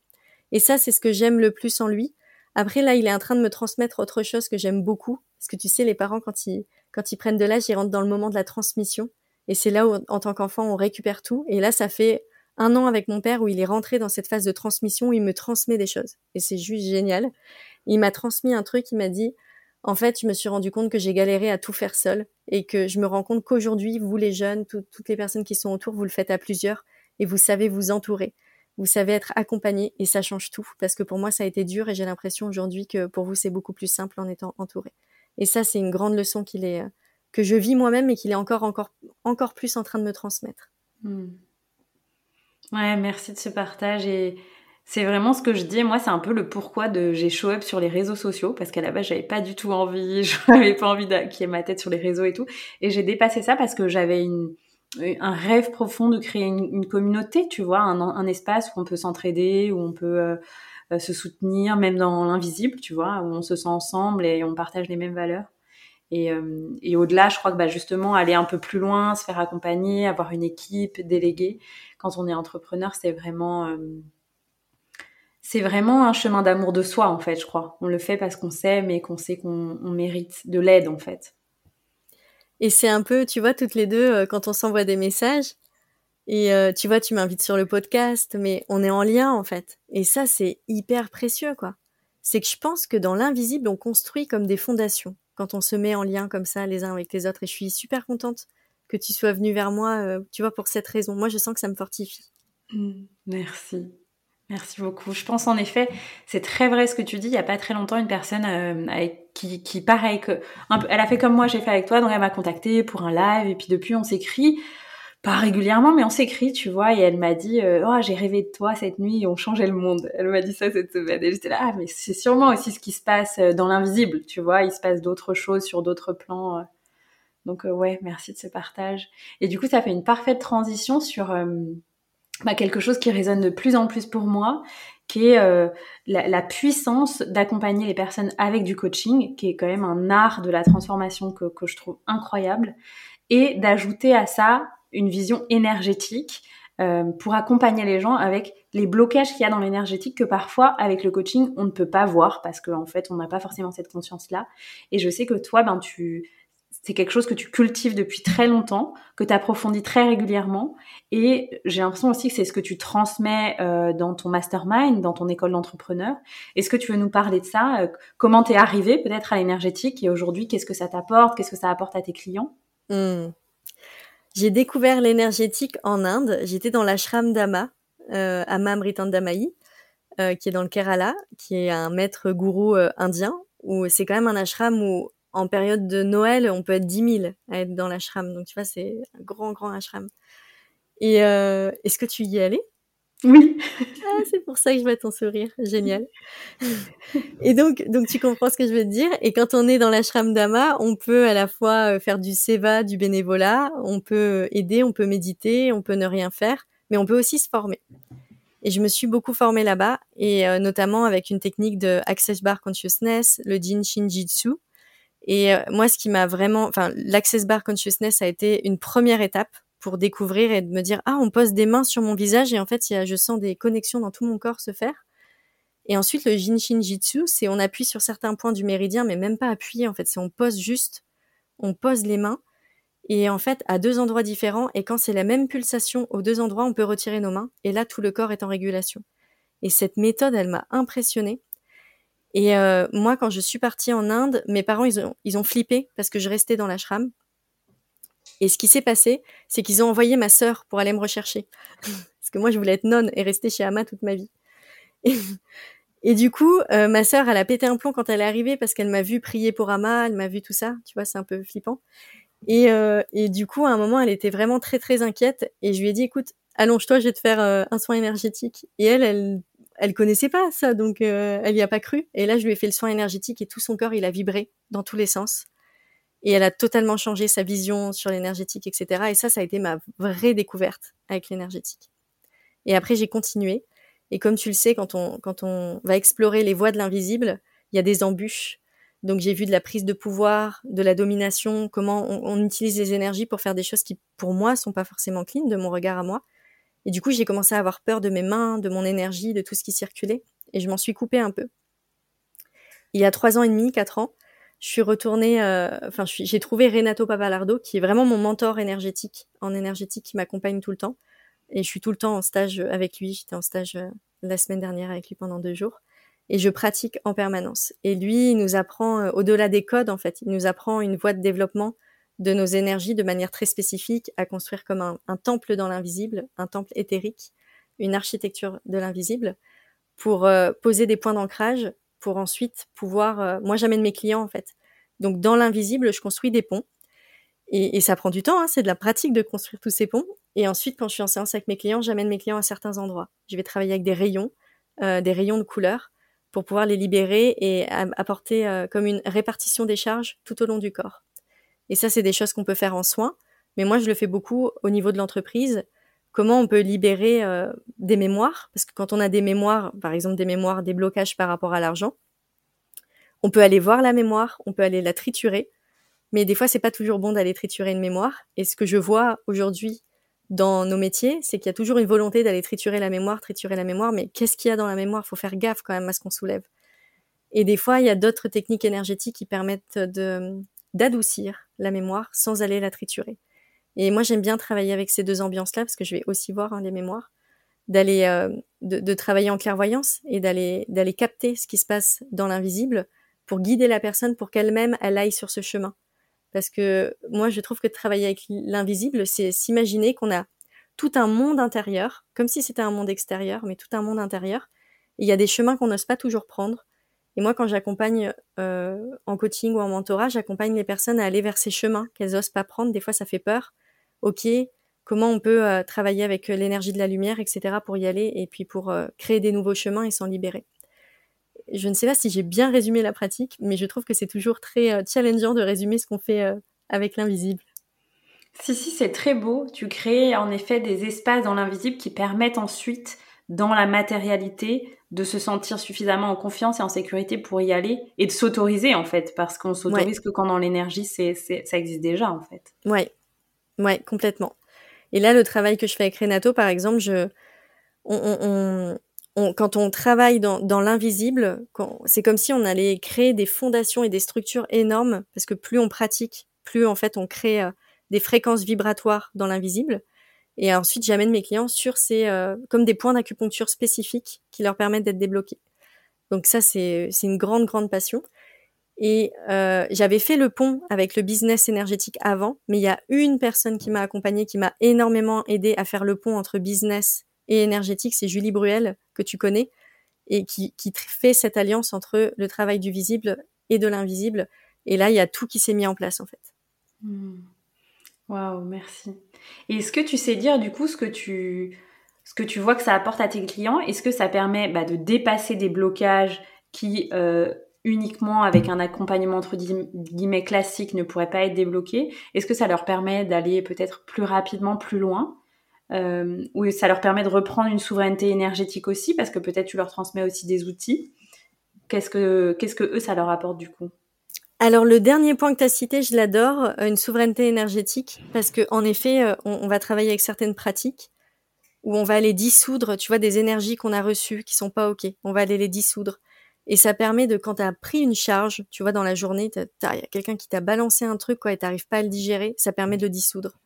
Et ça, c'est ce que j'aime le plus en lui. Après, là, il est en train de me transmettre autre chose que j'aime beaucoup. Parce que tu sais, les parents, quand ils, quand ils prennent de l'âge, ils rentrent dans le moment de la transmission. Et c'est là où, en tant qu'enfant, on récupère tout. Et là, ça fait un an avec mon père où il est rentré dans cette phase de transmission où il me transmet des choses. Et c'est juste génial. Il m'a transmis un truc, il m'a dit, en fait, je me suis rendu compte que j'ai galéré à tout faire seul et que je me rends compte qu'aujourd'hui, vous les jeunes, tout, toutes les personnes qui sont autour, vous le faites à plusieurs et vous savez vous entourer. Vous savez être accompagné et ça change tout parce que pour moi, ça a été dur et j'ai l'impression aujourd'hui que pour vous, c'est beaucoup plus simple en étant entouré. Et ça, c'est une grande leçon est, que je vis moi-même et qu'il est encore, encore, encore plus en train de me transmettre. Hmm. Ouais, merci de ce partage et c'est vraiment ce que je dis. Moi, c'est un peu le pourquoi de j'ai show up sur les réseaux sociaux parce qu'à la base, j'avais pas du tout envie, je n'avais pas envie qu'il ma tête sur les réseaux et tout. Et j'ai dépassé ça parce que j'avais une, un rêve profond de créer une, communauté, tu vois, un, espace où on peut s'entraider, où on peut euh, se soutenir, même dans l'invisible, tu vois, où on se sent ensemble et on partage les mêmes valeurs. Et, euh, et au-delà, je crois que bah, justement, aller un peu plus loin, se faire accompagner, avoir une équipe, déléguer, quand on est entrepreneur, c'est vraiment, euh, c'est vraiment un chemin d'amour de soi, en fait, je crois. On le fait parce qu'on s'aime et qu'on sait qu'on on mérite de l'aide, en fait. Et c'est un peu, tu vois, toutes les deux, euh, quand on s'envoie des messages, et euh, tu vois, tu m'invites sur le podcast, mais on est en lien, en fait. Et ça, c'est hyper précieux, quoi. C'est que je pense que dans l'invisible, on construit comme des fondations quand on se met en lien comme ça les uns avec les autres. Et je suis super contente que tu sois venu vers moi, euh, tu vois, pour cette raison. Moi, je sens que ça me fortifie. Mmh, merci. Merci beaucoup. Je pense en effet, c'est très vrai ce que tu dis. Il y a pas très longtemps, une personne euh, qui, qui, pareil que, un, elle a fait comme moi, j'ai fait avec toi, donc elle m'a contacté pour un live et puis depuis on s'écrit, pas régulièrement, mais on s'écrit, tu vois. Et elle m'a dit, euh, oh j'ai rêvé de toi cette nuit et on changeait le monde. Elle m'a dit ça cette semaine. Et j'étais là, ah, mais c'est sûrement aussi ce qui se passe euh, dans l'invisible, tu vois. Il se passe d'autres choses sur d'autres plans. Donc euh, ouais, merci de ce partage. Et du coup, ça fait une parfaite transition sur euh, bah, quelque chose qui résonne de plus en plus pour moi, qui est euh, la, puissance d'accompagner les personnes avec du coaching, qui est quand même un art de la transformation que, que je trouve incroyable, et d'ajouter à ça une vision énergétique euh, pour accompagner les gens avec les blocages qu'il y a dans l'énergétique que parfois avec le coaching on ne peut pas voir parce qu'en en fait on n'a pas forcément cette conscience là. Et je sais que toi ben tu c'est quelque chose que tu cultives depuis très longtemps, que tu approfondis très régulièrement. Et j'ai l'impression aussi que c'est ce que tu transmets euh, dans ton mastermind, dans ton école d'entrepreneur. Est-ce que tu veux nous parler de ça? Euh, Comment t'es arrivé peut-être à l'énergétique et aujourd'hui, qu'est-ce que ça t'apporte? Qu'est-ce que ça apporte à tes clients? Mmh. J'ai découvert l'énergétique en Inde. J'étais dans l'ashram d'Ama, euh, Ama Amritandamayi, euh, qui est dans le Kerala, qui est un maître gourou euh, indien, où c'est quand même un ashram où en période de Noël, on peut être 10 000 à être dans l'ashram. Donc, tu vois, c'est un grand, grand ashram. Et euh, est-ce que tu y es allé Oui. Ah, c'est pour ça que je vois ton sourire. Génial. Et donc, donc tu comprends ce que je veux te dire. Et quand on est dans l'ashram d'Ama, on peut à la fois euh, faire du seva, du bénévolat, on peut aider, on peut méditer, on peut ne rien faire, mais on peut aussi se former. Et je me suis beaucoup formée là-bas, et euh, notamment avec une technique de Access Bar Consciousness, le Jin Shinjitsu. Et euh, moi, ce qui m'a vraiment, enfin, l'Access Bar Consciousness a été une première étape pour découvrir et de me dire ah on pose des mains sur mon visage et en fait y a, je sens des connexions dans tout mon corps se faire. Et ensuite le Jinshin Jitsu, c'est on appuie sur certains points du méridien mais même pas appuyer en fait, c'est on pose juste, on pose les mains et en fait à deux endroits différents et quand c'est la même pulsation aux deux endroits on peut retirer nos mains et là tout le corps est en régulation. Et cette méthode elle m'a impressionnée. Et euh, moi quand je suis partie en Inde, mes parents ils ont ils flippé parce que je restais dans l'ashram et ce qui s'est passé, c'est qu'ils ont envoyé ma sœur pour aller me rechercher. Parce que moi, je voulais être nonne et rester chez Ama toute ma vie. Et, du coup, euh, ma sœur, elle a pété un plomb quand elle est arrivée parce qu'elle m'a vu prier pour Ama, elle m'a vu tout ça. Tu vois, c'est un peu flippant. Et, euh, et du coup, à un moment, elle était vraiment très, très inquiète. Et je lui ai dit, écoute, allonge-toi, je vais te faire un soin énergétique. Et elle, elle, elle connaissait pas ça, donc elle y a pas cru. Et là, je lui ai fait le soin énergétique et tout son corps, il a vibré dans tous les sens et elle a totalement changé sa vision sur l'énergétique, etc. Et ça, ça a été ma vraie découverte avec l'énergétique. Et après, j'ai continué. Et comme tu le sais, quand on, quand on va explorer les voies de l'invisible, il y a des embûches. Donc j'ai vu de la prise de pouvoir, de la domination, comment on, utilise les énergies pour faire des choses qui, pour moi, sont pas forcément clean, de mon regard à moi. Et du coup, j'ai commencé à avoir peur de mes mains, de mon énergie, de tout ce qui circulait. Et je m'en suis coupée un peu. Il y a trois ans et demi, quatre ans, je suis retournée, euh, enfin, j'ai trouvé Renato Pavalardo, qui est vraiment mon mentor énergétique, en énergétique, qui m'accompagne tout le temps. Et je suis tout le temps en stage avec lui. J'étais en stage euh, la semaine dernière avec lui pendant deux jours. Et je pratique en permanence. Et lui, il nous apprend, euh, au-delà des codes, en fait, il nous apprend une voie de développement de nos énergies de manière très spécifique, à construire comme un, temple dans l'invisible, un temple éthérique, une architecture de l'invisible, pour poser des points d'ancrage pour ensuite pouvoir. Euh, moi, j'amène mes clients en fait. Donc, dans l'invisible, je construis des ponts. Et, ça prend du temps, hein, c'est de la pratique de construire tous ces ponts. Et ensuite, quand je suis en séance avec mes clients, j'amène mes clients à certains endroits. Je vais travailler avec des rayons, euh, des rayons de couleur, pour pouvoir les libérer et apporter euh, comme une répartition des charges tout au long du corps. Et ça, c'est des choses qu'on peut faire en soins. Mais moi, je le fais beaucoup au niveau de l'entreprise comment on peut libérer euh, des mémoires, parce que quand on a des mémoires, par exemple des mémoires, des blocages par rapport à l'argent, on peut aller voir la mémoire, on peut aller la triturer, mais des fois c'est pas toujours bon d'aller triturer une mémoire. Et ce que je vois aujourd'hui dans nos métiers, c'est qu'il y a toujours une volonté d'aller triturer la mémoire, triturer la mémoire, mais qu'est-ce qu'il y a dans la mémoire? Faut faire gaffe quand même à ce qu'on soulève. Et des fois, il y a d'autres techniques énergétiques qui permettent de d'adoucir la mémoire sans aller la triturer. Et moi, j'aime bien travailler avec ces deux ambiances-là parce que je vais aussi voir hein, les mémoires, d'aller euh, de, travailler en clairvoyance et d'aller d'aller capter ce qui se passe dans l'invisible pour guider la personne pour qu'elle-même elle aille sur ce chemin. Parce que moi, je trouve que travailler avec l'invisible, c'est s'imaginer qu'on a tout un monde intérieur, comme si c'était un monde extérieur, mais tout un monde intérieur. Il y a des chemins qu'on n'ose pas toujours prendre. Et moi, quand j'accompagne euh, en coaching ou en mentorat, j'accompagne les personnes à aller vers ces chemins qu'elles n'osent pas prendre. Des fois, ça fait peur ok, comment on peut euh, travailler avec euh, l'énergie de la lumière, etc. pour y aller et puis pour créer des nouveaux chemins et s'en libérer. Je ne sais pas si j'ai bien résumé la pratique, mais je trouve que c'est toujours très challengeant de résumer ce qu'on fait avec l'invisible. Si, si, c'est très beau. Tu crées en effet des espaces dans l'invisible qui permettent ensuite, dans la matérialité, de se sentir suffisamment en confiance et en sécurité pour y aller et de s'autoriser en fait, parce qu'on s'autorise que quand dans l'énergie, c'est, ça existe déjà en fait. Ouais, Ouais, complètement. Et là, le travail que je fais avec Renato, par exemple, je, on, on, quand on travaille dans, dans l'invisible, c'est comme si on allait créer des fondations et des structures énormes, parce que plus on pratique, plus en fait on crée euh, des fréquences vibratoires dans l'invisible. Et ensuite, j'amène mes clients sur ces, euh, comme des points d'acupuncture spécifiques qui leur permettent d'être débloqués. Donc ça, c'est une grande, grande passion. Et euh, j'avais fait le pont avec le business énergétique avant, mais il y a une personne qui m'a accompagnée, qui m'a énormément aidé à faire le pont entre business et énergétique, c'est Julie Bruel, que tu connais, et qui, qui fait cette alliance entre le travail du visible et de l'invisible. Et là, il y a tout qui s'est mis en place, en fait. Hmm. Waouh, merci. Et est-ce que tu sais dire, du coup, ce que tu vois que ça apporte à tes clients? Est-ce que ça permet bah, de dépasser des blocages qui euh, uniquement avec un accompagnement entre guillemets classique ne pourraient pas être débloqués? Est-ce que ça leur permet d'aller peut-être plus rapidement, plus loin? Euh, Ou ça leur permet de reprendre une souveraineté énergétique aussi? Parce que peut-être tu leur transmets aussi des outils. Qu'est-ce que, qu'est-ce que eux, ça leur apporte du coup? Alors le dernier point que tu as cité, je l'adore, euh, une souveraineté énergétique, parce que en effet, euh, on, va travailler avec certaines pratiques où on va aller dissoudre, tu vois, des énergies qu'on a reçues qui sont pas ok. On va aller les dissoudre. Et ça permet de, quand tu as pris une charge, tu vois, dans la journée, il y a quelqu'un qui t'a balancé un truc, quoi, et t'arrives pas à le digérer, ça permet de le dissoudre.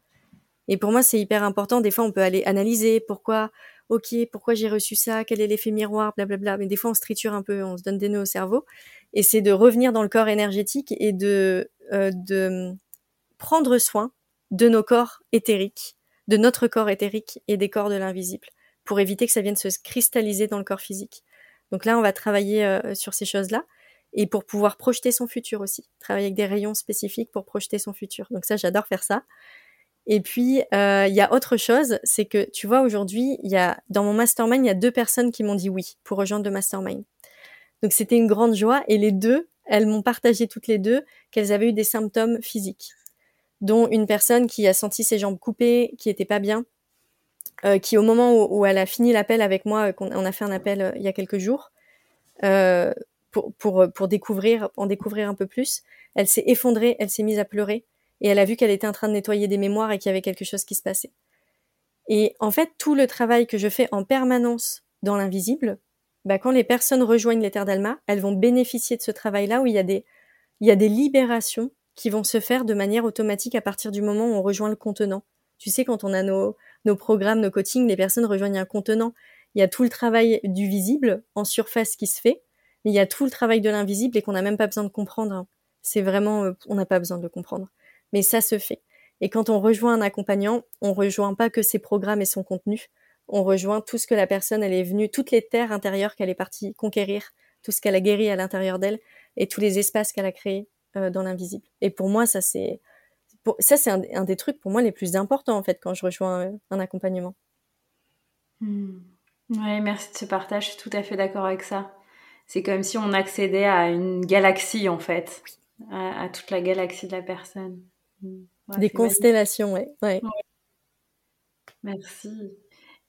Et pour moi, c'est hyper important. Des fois, on peut aller analyser pourquoi, ok, pourquoi j'ai reçu ça, quel est l'effet miroir, blablabla. Mais des fois, on se triture un peu, on se donne des nœuds au cerveau et c'est de revenir dans le corps énergétique et de, euh, de prendre soin de nos corps éthériques, de notre corps éthérique et des corps de l'invisible, pour éviter que ça vienne se cristalliser dans le corps physique. Donc là, on va travailler euh, sur ces choses-là et pour pouvoir projeter son futur aussi, travailler avec des rayons spécifiques pour projeter son futur. Donc ça, j'adore faire ça. Et puis, euh, il y a autre chose, c'est que tu vois, aujourd'hui, il y a dans mon mastermind, il y a deux personnes qui m'ont dit oui pour rejoindre le mastermind. Donc c'était une grande joie et les deux, elles m'ont partagé toutes les deux qu'elles avaient eu des symptômes physiques, dont une personne qui a senti ses jambes coupées, qui était pas bien, euh, qui au moment où, elle a fini l'appel avec moi, euh, qu'on on a fait un appel euh, il y a quelques jours, pour, pour, pour découvrir, en découvrir un peu plus, elle s'est effondrée, elle s'est mise à pleurer et elle a vu qu'elle était en train de nettoyer des mémoires et qu'il y avait quelque chose qui se passait. Et en fait, tout le travail que je fais en permanence dans l'invisible, bah, quand les personnes rejoignent les terres d'Alma, elles vont bénéficier de ce travail-là où il y a des, il y a des libérations qui vont se faire de manière automatique à partir du moment où on rejoint le contenant. Tu sais, quand on a nos, nos programmes, nos coachings, les personnes rejoignent un contenant. Il y a tout le travail du visible en surface qui se fait, mais il y a tout le travail de l'invisible et qu'on n'a même pas besoin de comprendre. C'est vraiment, euh, on n'a pas besoin de le comprendre. Mais ça se fait. Et quand on rejoint un accompagnant, on rejoint pas que ses programmes et son contenu, on rejoint tout ce que la personne, elle est venue, toutes les terres intérieures qu'elle est partie conquérir, tout ce qu'elle a guéri à l'intérieur d'elle et tous les espaces qu'elle a créés euh, dans l'invisible. Et pour moi, ça c'est ça c'est un, des trucs pour moi les plus importants en fait quand je rejoins euh, un accompagnement. Hmm. Oui, merci de ce partage. Je suis tout à fait d'accord avec ça. C'est comme si on accédait à une galaxie en fait, à, toute la galaxie de la personne. Hmm. des constellations, ouais. ouais. Merci.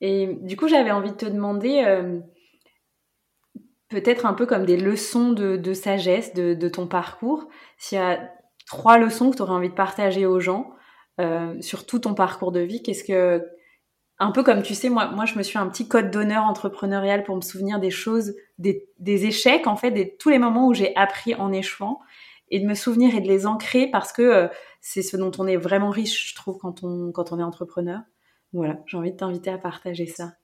Et du coup, j'avais envie de te demander, euh, peut-être un peu comme des leçons de, sagesse de, ton parcours, s'il y a trois leçons que tu aurais envie de partager aux gens euh, sur tout ton parcours de vie, qu'est-ce que... Un peu comme tu sais, moi, moi je me suis un petit code d'honneur entrepreneurial pour me souvenir des choses, des, échecs, en fait, des, tous les moments où j'ai appris en échouant, et de me souvenir et de les ancrer parce que euh, c'est ce dont on est vraiment riche, je trouve, quand on, quand on est entrepreneur. Voilà, j'ai envie de t'inviter à partager ça.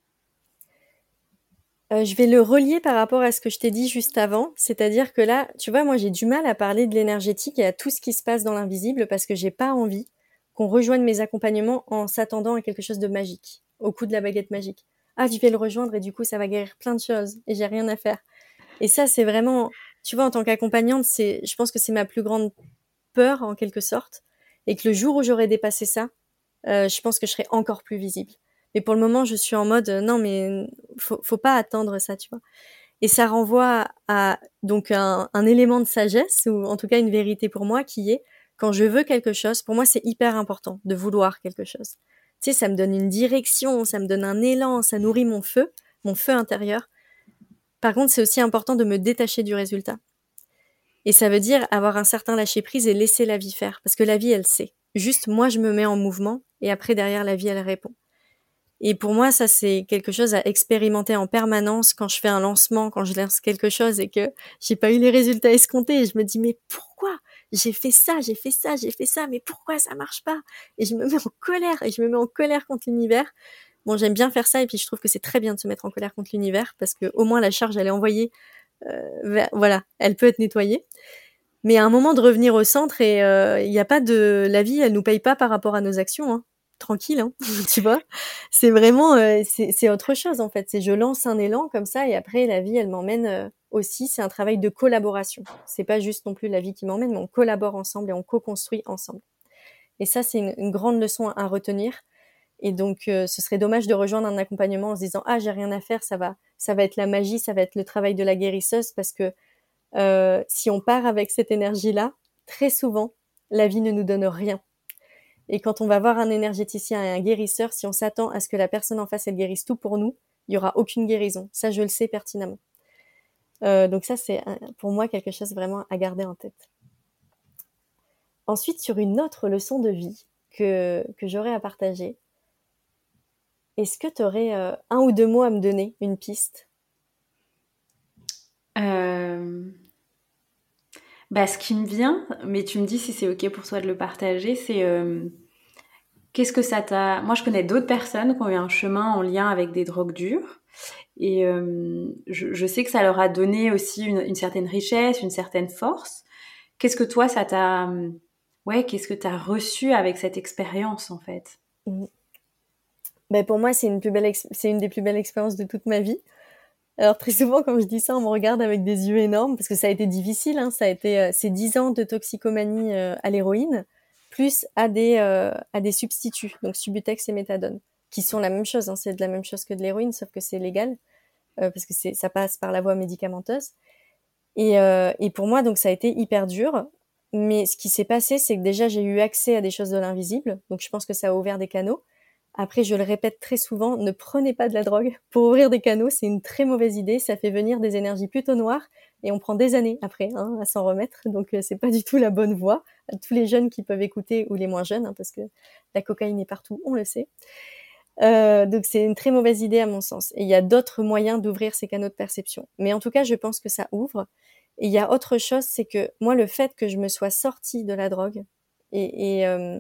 Euh, je vais le relier par rapport à ce que je t'ai dit juste avant, c'est-à-dire que là, tu vois, moi j'ai du mal à parler de l'énergétique et à tout ce qui se passe dans l'invisible parce que j'ai pas envie qu'on rejoigne mes accompagnements en s'attendant à quelque chose de magique, au coup de la baguette magique. Ah, je vais le rejoindre et du coup ça va guérir plein de choses et j'ai rien à faire. Et ça, c'est vraiment, tu vois, en tant qu'accompagnante, c'est, je pense que c'est ma plus grande peur en quelque sorte, et que le jour où j'aurai dépassé ça, euh, je pense que je serai encore plus visible. Mais pour le moment, je suis en mode euh, non, mais faut, faut pas attendre ça, tu vois. Et ça renvoie à donc un, un, élément de sagesse ou en tout cas une vérité pour moi qui est quand je veux quelque chose, pour moi c'est hyper important de vouloir quelque chose. Tu sais, ça me donne une direction, ça me donne un élan, ça nourrit mon feu, mon feu intérieur. Par contre, c'est aussi important de me détacher du résultat. Et ça veut dire avoir un certain lâcher prise et laisser la vie faire, parce que la vie, elle sait. Juste, moi, je me mets en mouvement et après, derrière, la vie, elle répond. Et pour moi, ça, c'est quelque chose à expérimenter en permanence quand je fais un lancement, quand je lance quelque chose et que j'ai pas eu les résultats escomptés. Et je me dis, mais pourquoi j'ai fait ça, j'ai fait ça, j'ai fait ça, mais pourquoi ça marche pas? Et je me mets en colère et je me mets en colère contre l'univers. Bon, j'aime bien faire ça et puis je trouve que c'est très bien de se mettre en colère contre l'univers parce que au moins la charge elle est envoyée, euh, voilà, elle peut être nettoyée mais à un moment de revenir au centre et il euh, n'y a pas de la vie elle nous paye pas par rapport à nos actions hein. Tranquille hein, tu vois. C'est vraiment euh, c'est autre chose en fait. C'est je lance un élan comme ça et après la vie elle m'emmène euh, aussi. C'est un travail de collaboration. C'est pas juste non plus la vie qui m'emmène mais on collabore ensemble et on co-construit ensemble. Et ça c'est une, grande leçon à retenir. Et donc, ce serait dommage de rejoindre un accompagnement en se disant ah j'ai rien à faire, ça va, ça va être la magie, ça va être le travail de la guérisseuse, parce que si on part avec cette énergie-là, très souvent, la vie ne nous donne rien. Et quand on va voir un énergéticien et un guérisseur, si on s'attend à ce que la personne en face elle guérisse tout pour nous, il y aura aucune guérison. Ça, je le sais pertinemment. Euh, donc ça, c'est pour moi quelque chose vraiment à garder en tête. Ensuite, sur une autre leçon de vie que, que j'aurais à partager, est-ce que tu aurais euh, un ou deux mots à me donner, une piste? Euh... bah, Ce qui me vient, mais tu me dis si c'est OK pour toi de le partager, c'est euh, qu'est-ce que ça t'a... Moi, je connais d'autres personnes qui ont eu un chemin en lien avec des drogues dures. Et euh, je, sais que ça leur a donné aussi une, certaine richesse, une certaine force. Qu'est-ce que toi, ça t'a... Ouais, qu'est-ce que tu as reçu avec cette expérience, en fait? Ben, Pour moi, c'est une, c'est une des plus belles expériences de toute ma vie. Alors très souvent, quand je dis ça, on me regarde avec des yeux énormes parce que ça a été difficile. Hein. Ça a été euh, ces dix ans de toxicomanie euh, à l'héroïne, plus à des à des substituts, donc Subutex et Méthadone qui sont la même chose. Hein, c'est de la même chose que de l'héroïne, sauf que c'est légal euh, parce que c'est ça passe par la voie médicamenteuse. Et, euh, et pour moi, donc ça a été hyper dur. Mais ce qui s'est passé, c'est que déjà j'ai eu accès à des choses de l'invisible. Donc je pense que ça a ouvert des canaux. Après, je le répète très souvent, ne prenez pas de la drogue pour ouvrir des canaux. C'est une très mauvaise idée. Ça fait venir des énergies plutôt noires et on prend des années après hein, à s'en remettre. Donc euh, c'est pas du tout la bonne voie. tous les jeunes qui peuvent écouter ou les moins jeunes, hein, parce que la cocaïne est partout, on le sait. Euh, donc c'est une très mauvaise idée à mon sens. Et il y a d'autres moyens d'ouvrir ces canaux de perception. Mais en tout cas, je pense que ça ouvre. Et il y a autre chose, c'est que moi, le fait que je me sois sortie de la drogue, et euh,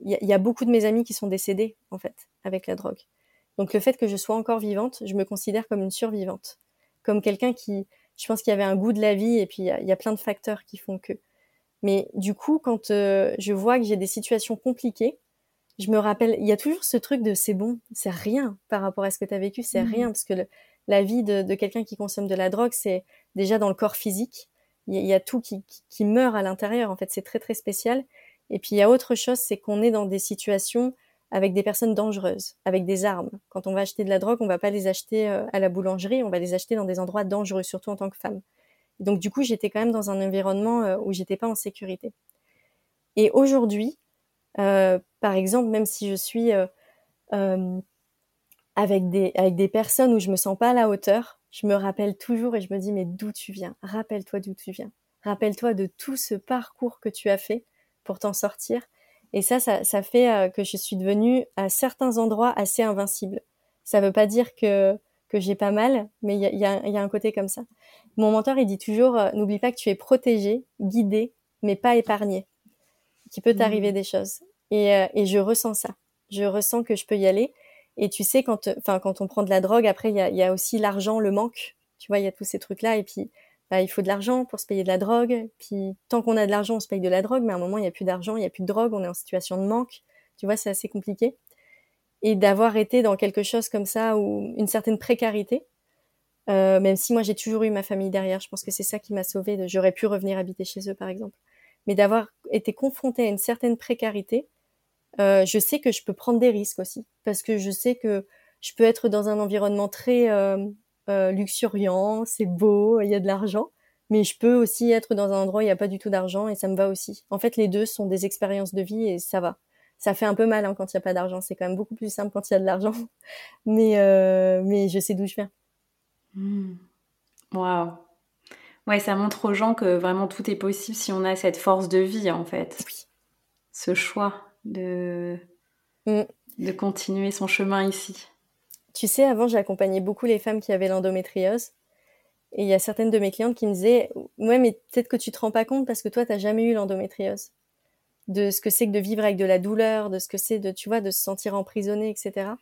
il y, a beaucoup de mes amis qui sont décédés en fait avec la drogue. Donc le fait que je sois encore vivante, je me considère comme une survivante, comme quelqu'un qui, je pense qu'il y avait un goût de la vie et puis il y, a plein de facteurs qui font que. Mais du coup, quand euh, je vois que j'ai des situations compliquées, je me rappelle, il y a toujours ce truc de c'est bon, c'est rien par rapport à ce que tu as vécu, c'est mmh. rien, parce que la vie de, quelqu'un qui consomme de la drogue, c'est déjà dans le corps physique, il y, a tout qui, qui, meurt à l'intérieur, en fait, c'est très très spécial. Et puis il y a autre chose, c'est qu'on est dans des situations avec des personnes dangereuses, avec des armes. Quand on va acheter de la drogue, on va pas les acheter euh, à la boulangerie, on va les acheter dans des endroits dangereux, surtout en tant que femme. Donc du coup, j'étais quand même dans un environnement euh, où j'étais pas en sécurité. Et aujourd'hui, euh, par exemple, même si je suis avec des avec des personnes où je me sens pas à la hauteur, je me rappelle toujours et je me dis mais d'où tu viens? Rappelle-toi d'où tu viens. Rappelle-toi de tout ce parcours que tu as fait pour t'en sortir. Et ça, ça, ça fait que je suis devenue à certains endroits assez invincible. Ça veut pas dire que que j'ai pas mal, mais il y a, y, a, y a, un côté comme ça. Mon mentor, il dit toujours, n'oublie pas que tu es protégé, guidé, mais pas épargné qu'il peut t'arriver mmh. des choses. Et, euh, et je ressens ça. Je ressens que je peux y aller. Et tu sais, quand, enfin, quand on prend de la drogue, après, il y a, y a, aussi l'argent, le manque. Tu vois, il y a tous ces trucs-là. Et puis, bah, il faut de l'argent pour se payer de la drogue. Puis, tant qu'on a de l'argent, on se paye de la drogue. Mais à un moment, il n'y a plus d'argent, il n'y a plus de drogue. On est en situation de manque. Tu vois, c'est assez compliqué. Et d'avoir été dans quelque chose comme ça, ou une certaine précarité, euh, même si moi j'ai toujours eu ma famille derrière, je pense que c'est ça qui m'a sauvée. J'aurais pu revenir habiter chez eux, par exemple mais d'avoir été confrontée à une certaine précarité, euh, je sais que je peux prendre des risques aussi, parce que je sais que je peux être dans un environnement très euh, euh, luxuriant, c'est beau, il y a de l'argent, mais je peux aussi être dans un endroit où il n'y a pas du tout d'argent et ça me va aussi. En fait, les deux sont des expériences de vie et ça va. Ça fait un peu mal hein, quand il n'y a pas d'argent, c'est quand même beaucoup plus simple quand il y a de l'argent, mais mais je sais d'où je viens. Mmh. Waouh. Ouais, ça montre aux gens que vraiment tout est possible si on a cette force de vie, en fait. Oui. Ce choix de, mm. de continuer son chemin ici. Tu sais, avant, j'accompagnais beaucoup les femmes qui avaient l'endométriose. Et il y a certaines de mes clientes qui me disaient Ouais, mais peut-être que tu te rends pas compte parce que toi, tu n'as jamais eu l'endométriose. De ce que c'est que de vivre avec de la douleur, de ce que c'est de, tu vois, de se sentir emprisonné, etc.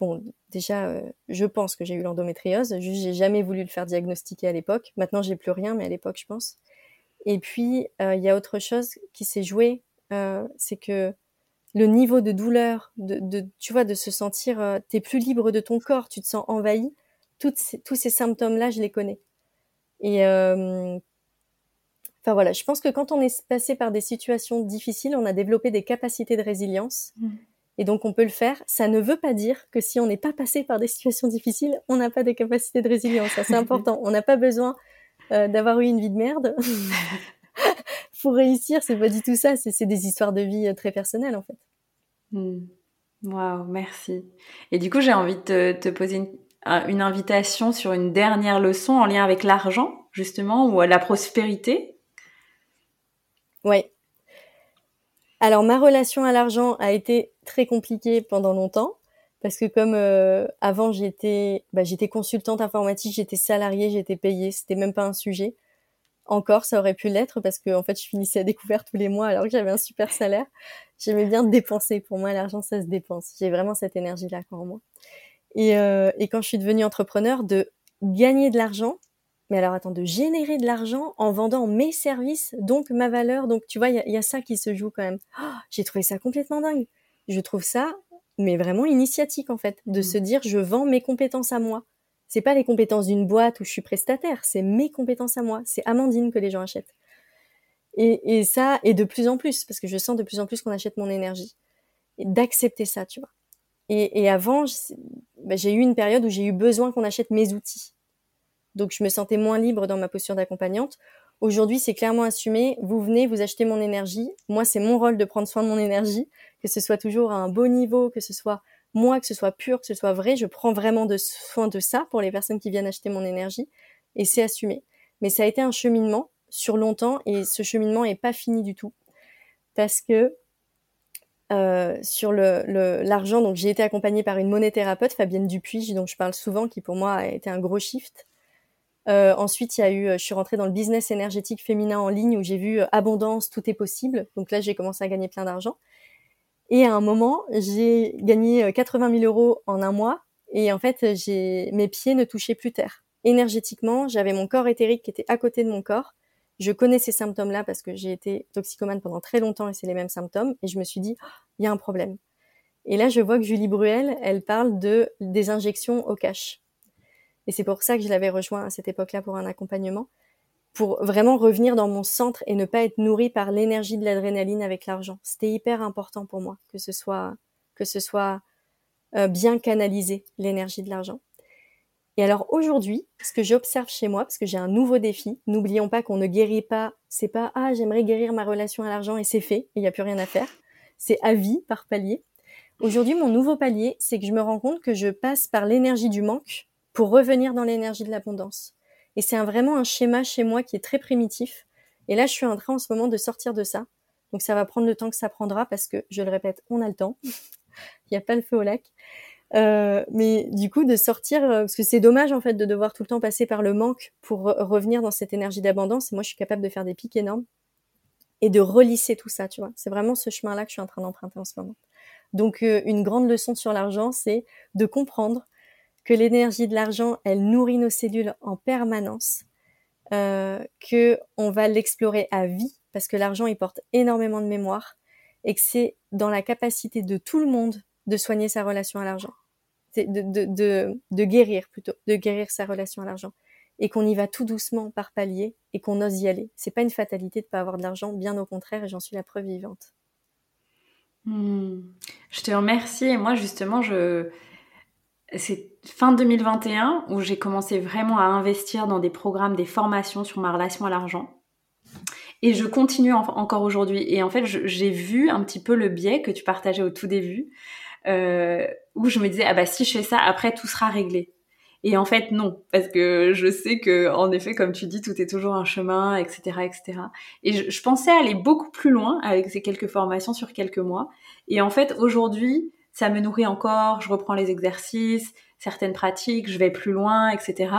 Bon, déjà, euh, je pense que j'ai eu l'endométriose. Juste, j'ai jamais voulu le faire diagnostiquer à l'époque. Maintenant, j'ai plus rien, mais à l'époque, je pense. Et puis, euh, il y a autre chose qui s'est joué, euh, c'est que le niveau de douleur, de, tu vois, de se sentir, t'es plus libre de ton corps, tu te sens envahi. Toutes tous ces symptômes-là, je les connais. Et enfin voilà, je pense que quand on est passé par des situations difficiles, on a développé des capacités de résilience. Mmh. Et donc, on peut le faire. Ça ne veut pas dire que si on n'est pas passé par des situations difficiles, on n'a pas de capacité de résilience. Ça, c'est important. On n'a pas besoin euh, d'avoir eu une vie de merde pour réussir. C'est pas du tout ça. C'est des histoires de vie euh, très personnelles, en fait. Hmm. Waouh, merci. Et du coup, j'ai envie de te, poser une, une, invitation sur une dernière leçon en lien avec l'argent, justement, ou la prospérité. Ouais. Alors, ma relation à l'argent a été très compliquée pendant longtemps parce que comme euh, avant j'étais bah, j'étais consultante informatique, j'étais salariée, j'étais payée, c'était même pas un sujet. Encore, ça aurait pu l'être parce que en fait, je finissais à découvert tous les mois alors que j'avais un super salaire. J'aimais bien dépenser. Pour moi, l'argent, ça se dépense. J'ai vraiment cette énergie-là en moi. Et, euh, et quand je suis devenue entrepreneur, de gagner de l'argent, mais alors attends, de générer de l'argent en vendant mes services, donc ma valeur. Donc tu vois, il y, y, a ça qui se joue quand même. Oh, j'ai trouvé ça complètement dingue. Je trouve ça, mais vraiment initiatique en fait, de mmh. se dire je vends mes compétences à moi. C'est pas les compétences d'une boîte où je suis prestataire, c'est mes compétences à moi. C'est Amandine que les gens achètent. Et, et, ça, et de plus en plus, parce que je sens de plus en plus qu'on achète mon énergie. D'accepter ça, tu vois. Et, et avant, bah, j'ai eu une période où j'ai eu besoin qu'on achète mes outils. Donc je me sentais moins libre dans ma posture d'accompagnante. Aujourd'hui, c'est clairement assumé. Vous venez, vous achetez mon énergie. Moi, c'est mon rôle de prendre soin de mon énergie, que ce soit toujours à un beau niveau, que ce soit moi, que ce soit pur, que ce soit vrai. Je prends vraiment de soin de ça pour les personnes qui viennent acheter mon énergie, et c'est assumé. Mais ça a été un cheminement sur longtemps, et ce cheminement est pas fini du tout, parce que euh, sur l'argent, donc j'ai été accompagnée par une monnaie-thérapeute, Fabienne Dupuis, dont je parle souvent, qui pour moi a été un gros shift euh, ensuite, il y a eu, euh, je suis rentrée dans le business énergétique féminin en ligne où j'ai vu abondance, tout est possible. Donc là, j'ai commencé à gagner plein d'argent. Et à un moment, j'ai gagné 80 000 euros en un mois. Et en fait, mes pieds ne touchaient plus terre. Énergétiquement, j'avais mon corps éthérique qui était à côté de mon corps. Je connais ces symptômes-là parce que j'ai été toxicomane pendant très longtemps et c'est les mêmes symptômes. Et je me suis dit, oh, il y a un problème. Et là, je vois que Julie Bruel, elle parle de des injections au cash. Et c'est pour ça que je l'avais rejoint à cette époque-là pour un accompagnement, pour vraiment revenir dans mon centre et ne pas être nourri par l'énergie de l'adrénaline avec l'argent. C'était hyper important pour moi que ce soit que ce soit euh, bien canalisé l'énergie de l'argent. Et alors aujourd'hui, ce que j'observe chez moi, parce que j'ai un nouveau défi, n'oublions pas qu'on ne guérit pas, c'est pas ah j'aimerais guérir ma relation à l'argent et c'est fait, il n'y a plus rien à faire. C'est à vie par palier. Aujourd'hui, mon nouveau palier, c'est que je me rends compte que je passe par l'énergie du manque pour revenir dans l'énergie de l'abondance. Et c'est vraiment un schéma chez moi qui est très primitif. Et là, je suis en train en ce moment de sortir de ça. Donc ça va prendre le temps que ça prendra parce que, je le répète, on a le temps. Il n'y a pas le feu au lac. Euh, mais du coup, de sortir, euh, parce que c'est dommage en fait de devoir tout le temps passer par le manque pour revenir dans cette énergie d'abondance. Et moi, je suis capable de faire des pics énormes et de relisser tout ça, tu vois. C'est vraiment ce chemin-là que je suis en train d'emprunter en ce moment. Donc, euh, une grande leçon sur l'argent, c'est de comprendre que l'énergie de l'argent, elle nourrit nos cellules en permanence, euh, que on va l'explorer à vie parce que l'argent il porte énormément de mémoire et que c'est dans la capacité de tout le monde de soigner sa relation à l'argent, de, de, de, de guérir plutôt, de guérir sa relation à l'argent et qu'on y va tout doucement par palier et qu'on ose y aller. C'est pas une fatalité de pas avoir de l'argent, bien au contraire, et j'en suis la preuve vivante. Hmm. Je te remercie. Et moi, justement, je, c'est fin 2021 où j'ai commencé vraiment à investir dans des programmes, des formations sur ma relation à l'argent. Et je continue encore aujourd'hui. Et en fait, j'ai vu un petit peu le biais que tu partageais au tout début, euh, où je me disais ah bah si je fais ça, après tout sera réglé. Et en fait non, parce que je sais que en effet, comme tu dis, tout est toujours un chemin, etc., etc. Et je, je pensais aller beaucoup plus loin avec ces quelques formations sur quelques mois. Et en fait, aujourd'hui, ça me nourrit encore, je reprends les exercices, certaines pratiques, je vais plus loin, etc.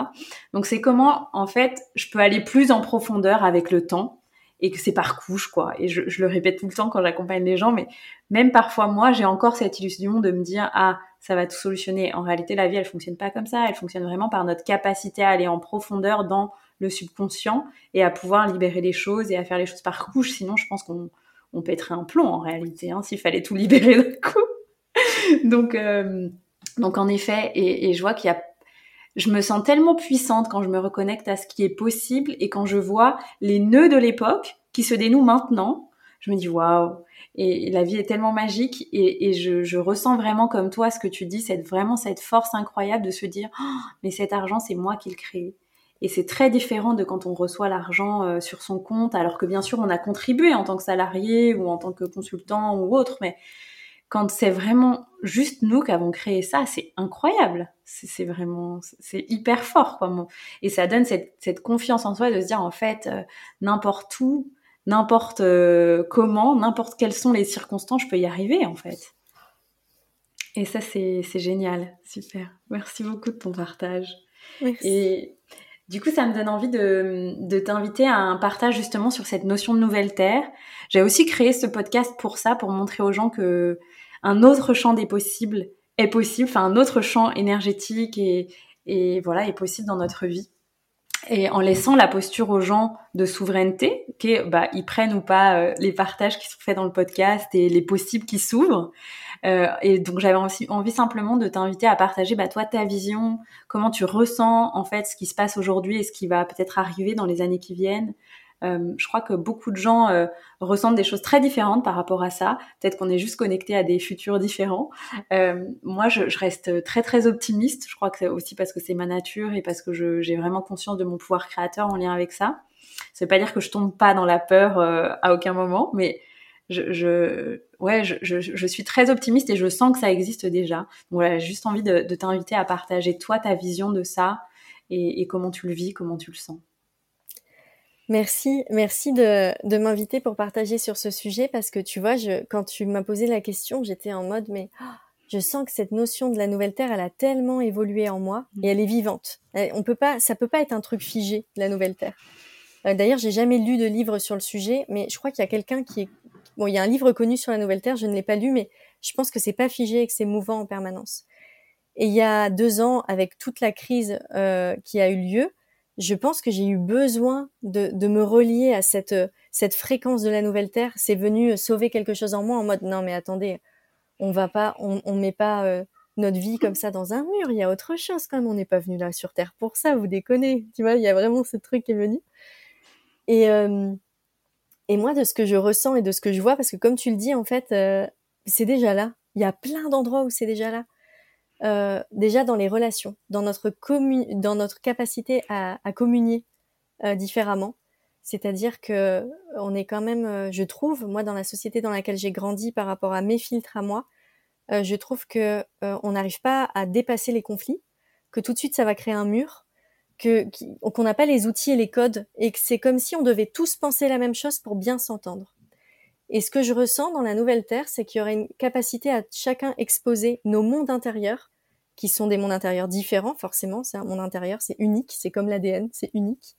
Donc c'est comment, en fait, je peux aller plus en profondeur avec le temps et que c'est par couche, quoi. Et je, le répète tout le temps quand j'accompagne les gens, mais même parfois, moi, j'ai encore cette illusion de me dire, ah, ça va tout solutionner. En réalité, la vie, elle fonctionne pas comme ça. Elle fonctionne vraiment par notre capacité à aller en profondeur dans le subconscient et à pouvoir libérer les choses et à faire les choses par couche. Sinon, je pense qu'on on pèterait un plomb, en réalité, hein, s'il fallait tout libérer d'un coup. donc, euh, donc en effet, et, je vois qu'il y a je me sens tellement puissante quand je me reconnecte à ce qui est possible et quand je vois les nœuds de l'époque qui se dénouent maintenant. je me dis waouh. Et, la vie est tellement magique et, je, ressens vraiment comme toi ce que tu dis, cette vraiment cette force incroyable de se dire oh, mais cet argent c'est moi qui le crée. Et c'est très différent de quand on reçoit l'argent euh, sur son compte, alors que bien sûr on a contribué en tant que salarié ou en tant que consultant ou autre, mais quand c'est vraiment juste nous qui avons créé ça, c'est incroyable. C'est vraiment, c'est hyper fort, quoi. Et ça donne cette, confiance en soi de se dire, en fait, euh, n'importe où, n'importe euh, comment, n'importe quelles sont les circonstances, je peux y arriver, en fait. Et ça, c'est génial. Super. Merci beaucoup de ton partage. Merci. Et du coup, ça me donne envie de, de t'inviter à un partage justement sur cette notion de nouvelle terre. J'ai aussi créé ce podcast pour ça, pour montrer aux gens que un autre champ des possibles est possible, enfin un autre champ énergétique et, voilà est possible dans notre vie. Et en laissant la posture aux gens de souveraineté, qui bah, prennent ou pas euh, les partages qui sont faits dans le podcast et les possibles qui s'ouvrent. Euh, et donc j'avais aussi envie simplement de t'inviter à partager bah, toi ta vision, comment tu ressens en fait ce qui se passe aujourd'hui et ce qui va peut-être arriver dans les années qui viennent. Euh, je crois que beaucoup de gens euh, ressentent des choses très différentes par rapport à ça. Peut-être qu'on est juste connecté à des futurs différents. Euh, moi, je, je, reste très très optimiste. Je crois que c'est aussi parce que c'est ma nature et parce que j'ai vraiment conscience de mon pouvoir créateur en lien avec ça. Ça veut pas dire que je tombe pas dans la peur à aucun moment, mais je, je ouais, je, je, suis très optimiste et je sens que ça existe déjà. Voilà, j'ai juste envie de, de t'inviter à partager toi ta vision de ça et, et comment tu le vis, comment tu le sens. Merci, merci de, de m'inviter pour partager sur ce sujet parce que tu vois, je, quand tu m'as posé la question, j'étais en mode mais oh, je sens que cette notion de la nouvelle terre, elle a tellement évolué en moi et elle est vivante. On peut pas, ça peut pas être un truc figé, la nouvelle terre. Euh, d'ailleurs, j'ai jamais lu de livre sur le sujet, mais je crois qu'il y a quelqu'un qui est bon, il y a un livre connu sur la nouvelle terre, je ne l'ai pas lu, mais je pense que c'est pas figé et que c'est mouvant en permanence. Et il y a deux ans, avec toute la crise euh, qui a eu lieu, je pense que j'ai eu besoin de, de, me relier à cette, cette fréquence de la nouvelle terre. C'est venu sauver quelque chose en moi en mode non mais attendez, on va pas, on, on met pas euh, notre vie comme ça dans un mur. Il y a autre chose quand même. On n'est pas venu là sur terre pour ça. Vous déconnez. Tu vois, il y a vraiment ce truc qui est venu. Et euh, et moi de ce que je ressens et de ce que je vois, parce que comme tu le dis en fait, euh, c'est déjà là. Il y a plein d'endroits où c'est déjà là. Euh, déjà dans les relations, dans notre, dans notre capacité à, à communier euh, différemment. C'est-à-dire que on est quand même, euh, je trouve, moi dans la société dans laquelle j'ai grandi par rapport à mes filtres à moi, je trouve que on n'arrive pas à dépasser les conflits, que tout de suite ça va créer un mur, que qu'on n'a pas les outils et les codes, et que c'est comme si on devait tous penser la même chose pour bien s'entendre. Et ce que je ressens dans la nouvelle Terre, c'est qu'il y aurait une capacité à chacun exposer nos mondes intérieurs, qui sont des mondes intérieurs différents, forcément. C'est un monde intérieur, c'est unique, c'est comme l'ADN, c'est unique.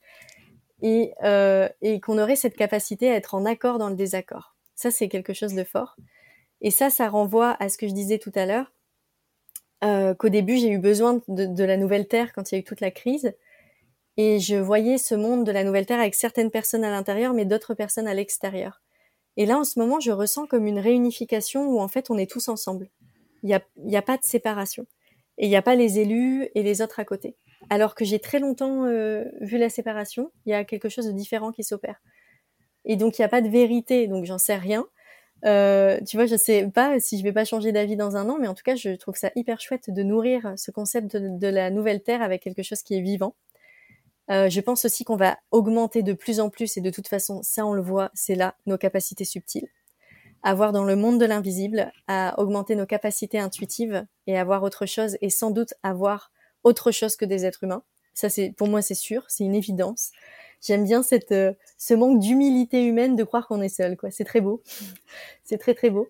Et, euh, et qu'on aurait cette capacité à être en accord dans le désaccord. Ça, c'est quelque chose de fort. Et ça, ça renvoie à ce que je disais tout à l'heure, euh, qu'au début, j'ai eu besoin de, de la nouvelle Terre quand il y a eu toute la crise. Et je voyais ce monde de la nouvelle Terre avec certaines personnes à l'intérieur, mais d'autres personnes à l'extérieur. Et là, en ce moment, je ressens comme une réunification où en fait, on est tous ensemble. Il n'y a, y a pas de séparation. Et il n'y a pas les élus et les autres à côté. Alors que j'ai très longtemps euh, vu la séparation, il y a quelque chose de différent qui s'opère. Et donc, il n'y a pas de vérité, donc j'en sais rien. Euh, tu vois, je sais pas si je vais pas changer d'avis dans un an, mais en tout cas, je trouve ça hyper chouette de nourrir ce concept de, de la nouvelle Terre avec quelque chose qui est vivant. Euh, je pense aussi qu'on va augmenter de plus en plus, et de toute façon, ça on le voit, c'est là nos capacités subtiles. Avoir dans le monde de l'invisible, à augmenter nos capacités intuitives et avoir autre chose, et sans doute avoir autre chose que des êtres humains. Ça, c'est pour moi, c'est sûr, c'est une évidence. J'aime bien cette, euh, ce manque d'humilité humaine de croire qu'on est seul, quoi. C'est très beau, c'est très très beau.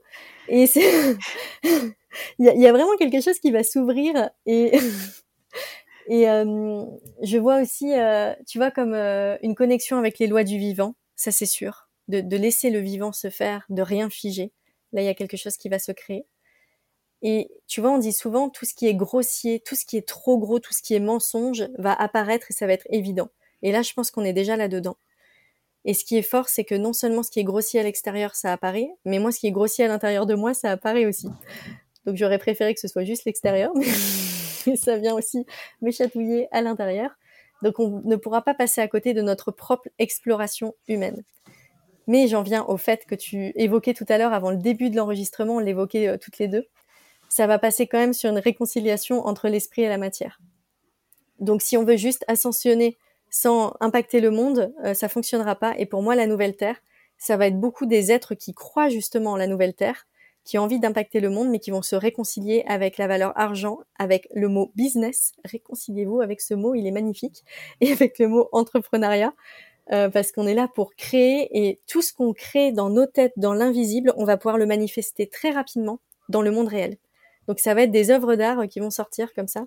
Et c'est, il y, y a vraiment quelque chose qui va s'ouvrir et Et euh, je vois aussi, euh, tu vois, comme euh, une connexion avec les lois du vivant, ça c'est sûr, de, de, laisser le vivant se faire, de rien figer. Là, il y a quelque chose qui va se créer. Et tu vois, on dit souvent tout ce qui est grossier, tout ce qui est trop gros, tout ce qui est mensonge va apparaître et ça va être évident. Et là, je pense qu'on est déjà là-dedans. Et ce qui est fort, c'est que non seulement ce qui est grossier à l'extérieur, ça apparaît, mais moi, ce qui est grossier à l'intérieur de moi, ça apparaît aussi. Donc j'aurais préféré que ce soit juste l'extérieur. Mais... ça vient aussi me chatouiller à l'intérieur. Donc on ne pourra pas passer à côté de notre propre exploration humaine. Mais j'en viens au fait que tu évoquais tout à l'heure avant le début de l'enregistrement, on l'évoquait euh, toutes les deux. Ça va passer quand même sur une réconciliation entre l'esprit et la matière. Donc si on veut juste ascensionner sans impacter le monde, euh, ça fonctionnera pas. Et pour moi, la nouvelle Terre, ça va être beaucoup des êtres qui croient justement en la nouvelle Terre, qui ont envie d'impacter le monde, mais qui vont se réconcilier avec la valeur argent, avec le mot business. Réconciliez-vous avec ce mot, il est magnifique, et avec le mot entrepreneuriat, euh, parce qu'on est là pour créer, et tout ce qu'on crée dans nos têtes, dans l'invisible, on va pouvoir le manifester très rapidement dans le monde réel. Donc ça va être des œuvres d'art qui vont sortir comme ça.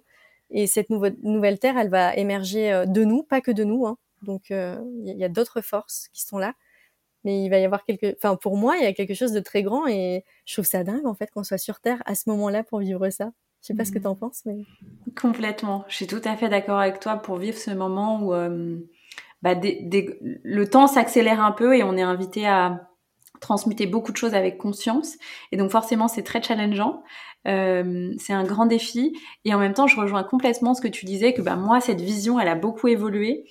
Et cette nouvelle terre, elle va émerger euh, de nous, pas que de nous. Hein. Donc euh, il y a d'autres forces qui sont là mais il va y avoir quelque enfin pour moi il y a quelque chose de très grand et je trouve ça dingue en fait qu'on soit sur terre à ce moment-là pour vivre ça. Je sais pas ce que tu en penses mais complètement. Je suis tout à fait d'accord avec toi pour vivre ce moment où euh, bah, le temps s'accélère un peu et on est invité à transmuter beaucoup de choses avec conscience. Et donc forcément c'est très challengeant. Euh, c'est un grand défi. Et en même temps je rejoins complètement ce que tu disais que bah moi cette vision elle a beaucoup évolué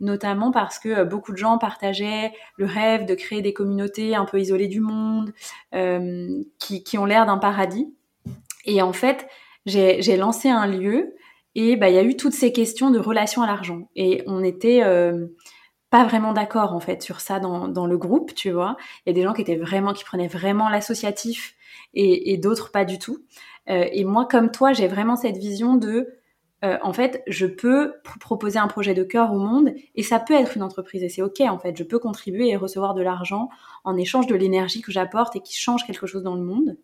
notamment parce que euh, beaucoup de gens partageaient le rêve de créer des communautés un peu isolées du monde, euh, qui, qui, ont l'air d'un paradis. Et en fait, j'ai lancé un lieu et bah, il y a eu toutes ces questions de relation à l'argent. Et on était euh, pas vraiment d'accord en fait sur ça dans, dans, le groupe, tu vois. Il y a des gens qui étaient vraiment, qui prenaient vraiment l'associatif et, d'autres pas du tout. Et moi, comme toi, j'ai vraiment cette vision de euh, en fait, je peux proposer un projet de cœur au monde et ça peut être une entreprise et c'est ok en fait. Je peux contribuer et recevoir de l'argent en échange de l'énergie que j'apporte et qui change quelque chose dans le monde.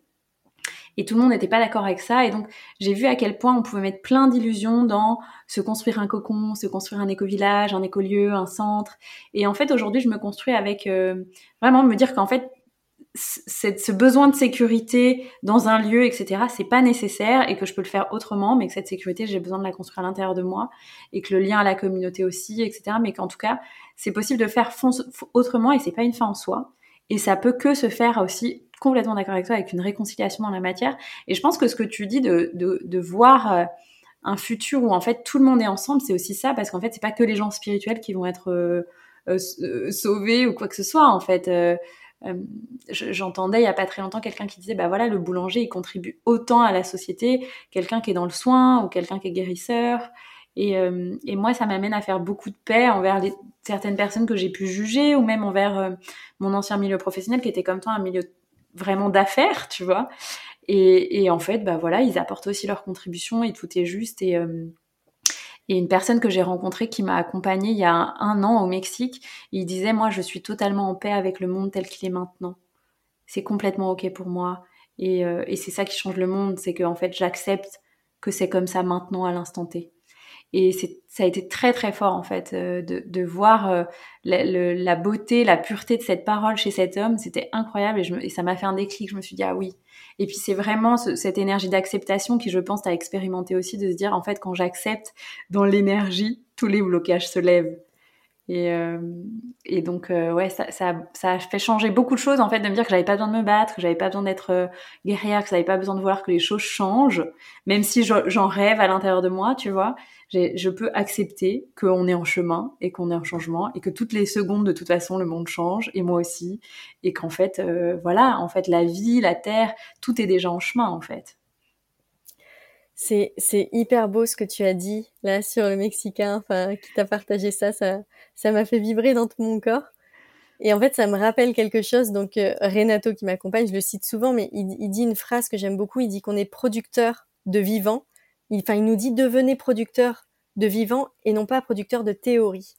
Et tout le monde n'était pas d'accord avec ça. Et donc, j'ai vu à quel point on pouvait mettre plein d'illusions dans se construire un cocon, se construire un éco-village, un écolieu, un centre. Et en fait, aujourd'hui, je me construis avec euh, vraiment me dire qu'en fait, ce besoin de sécurité dans un lieu, etc., c'est pas nécessaire et que je peux le faire autrement, mais que cette sécurité, j'ai besoin de la construire à l'intérieur de moi et que le lien à la communauté aussi, etc., mais qu'en tout cas, c'est possible de faire autrement et c'est pas une fin en soi. Et ça peut que se faire aussi complètement d'accord avec toi avec une réconciliation dans la matière. Et je pense que ce que tu dis de, de, voir euh, un futur où en fait tout le monde est ensemble, c'est aussi ça parce qu'en fait c'est pas que les gens spirituels qui vont être euh, euh, sauvés ou quoi que ce soit en fait. J'entendais il y a pas très longtemps quelqu'un qui disait bah voilà le boulanger il contribue autant à la société quelqu'un qui est dans le soin ou quelqu'un qui est guérisseur. Et, euh, et moi ça m'amène à faire beaucoup de paix envers les, certaines personnes que j'ai pu juger ou même envers euh, mon ancien milieu professionnel qui était comme toi un milieu vraiment d'affaires tu vois. Et, et, en fait bah voilà ils apportent aussi leur contribution et tout est juste et et une personne que j'ai rencontrée qui m'a accompagnée il y a un, an au Mexique, il disait moi je suis totalement en paix avec le monde tel qu'il est maintenant. C'est complètement ok pour moi. Et, euh, c'est ça qui change le monde, c'est que fait j'accepte que c'est comme ça maintenant à l'instant T. Et ça a été très très fort en fait euh, de, de, voir euh, la, la, beauté, la pureté de cette parole chez cet homme. C'était incroyable et, je et ça m'a fait un déclic. Je me suis dit ah oui, et puis c'est vraiment cette énergie d'acceptation qui, je pense, t'as expérimenté aussi, de se dire, en fait, quand j'accepte dans l'énergie, tous les blocages se lèvent. Et, euh, et donc, euh, ouais, ça, a fait changer beaucoup de choses, en fait, de me dire que j'avais pas besoin de me battre, que j'avais pas besoin d'être euh, guerrière, que j'avais pas besoin de voir que les choses changent, même si j'en rêve à l'intérieur de moi, tu vois je peux accepter qu'on est en chemin et qu'on est en changement et que toutes les secondes, de toute façon, le monde change et moi aussi. Et qu'en fait, voilà, en fait, la vie, la terre, tout est déjà en chemin, en fait. C'est hyper beau ce que tu as dit là sur le Mexicain, enfin, qui t'a partagé ça, ça, ça m'a fait vibrer dans tout mon corps. Et en fait, ça me rappelle quelque chose. Donc, euh, Renato qui m'accompagne, je le cite souvent, mais il, dit une phrase que j'aime beaucoup. Il dit qu'on est producteur de vivants il, enfin, il nous dit devenez producteur de vivant et non pas producteur de théorie.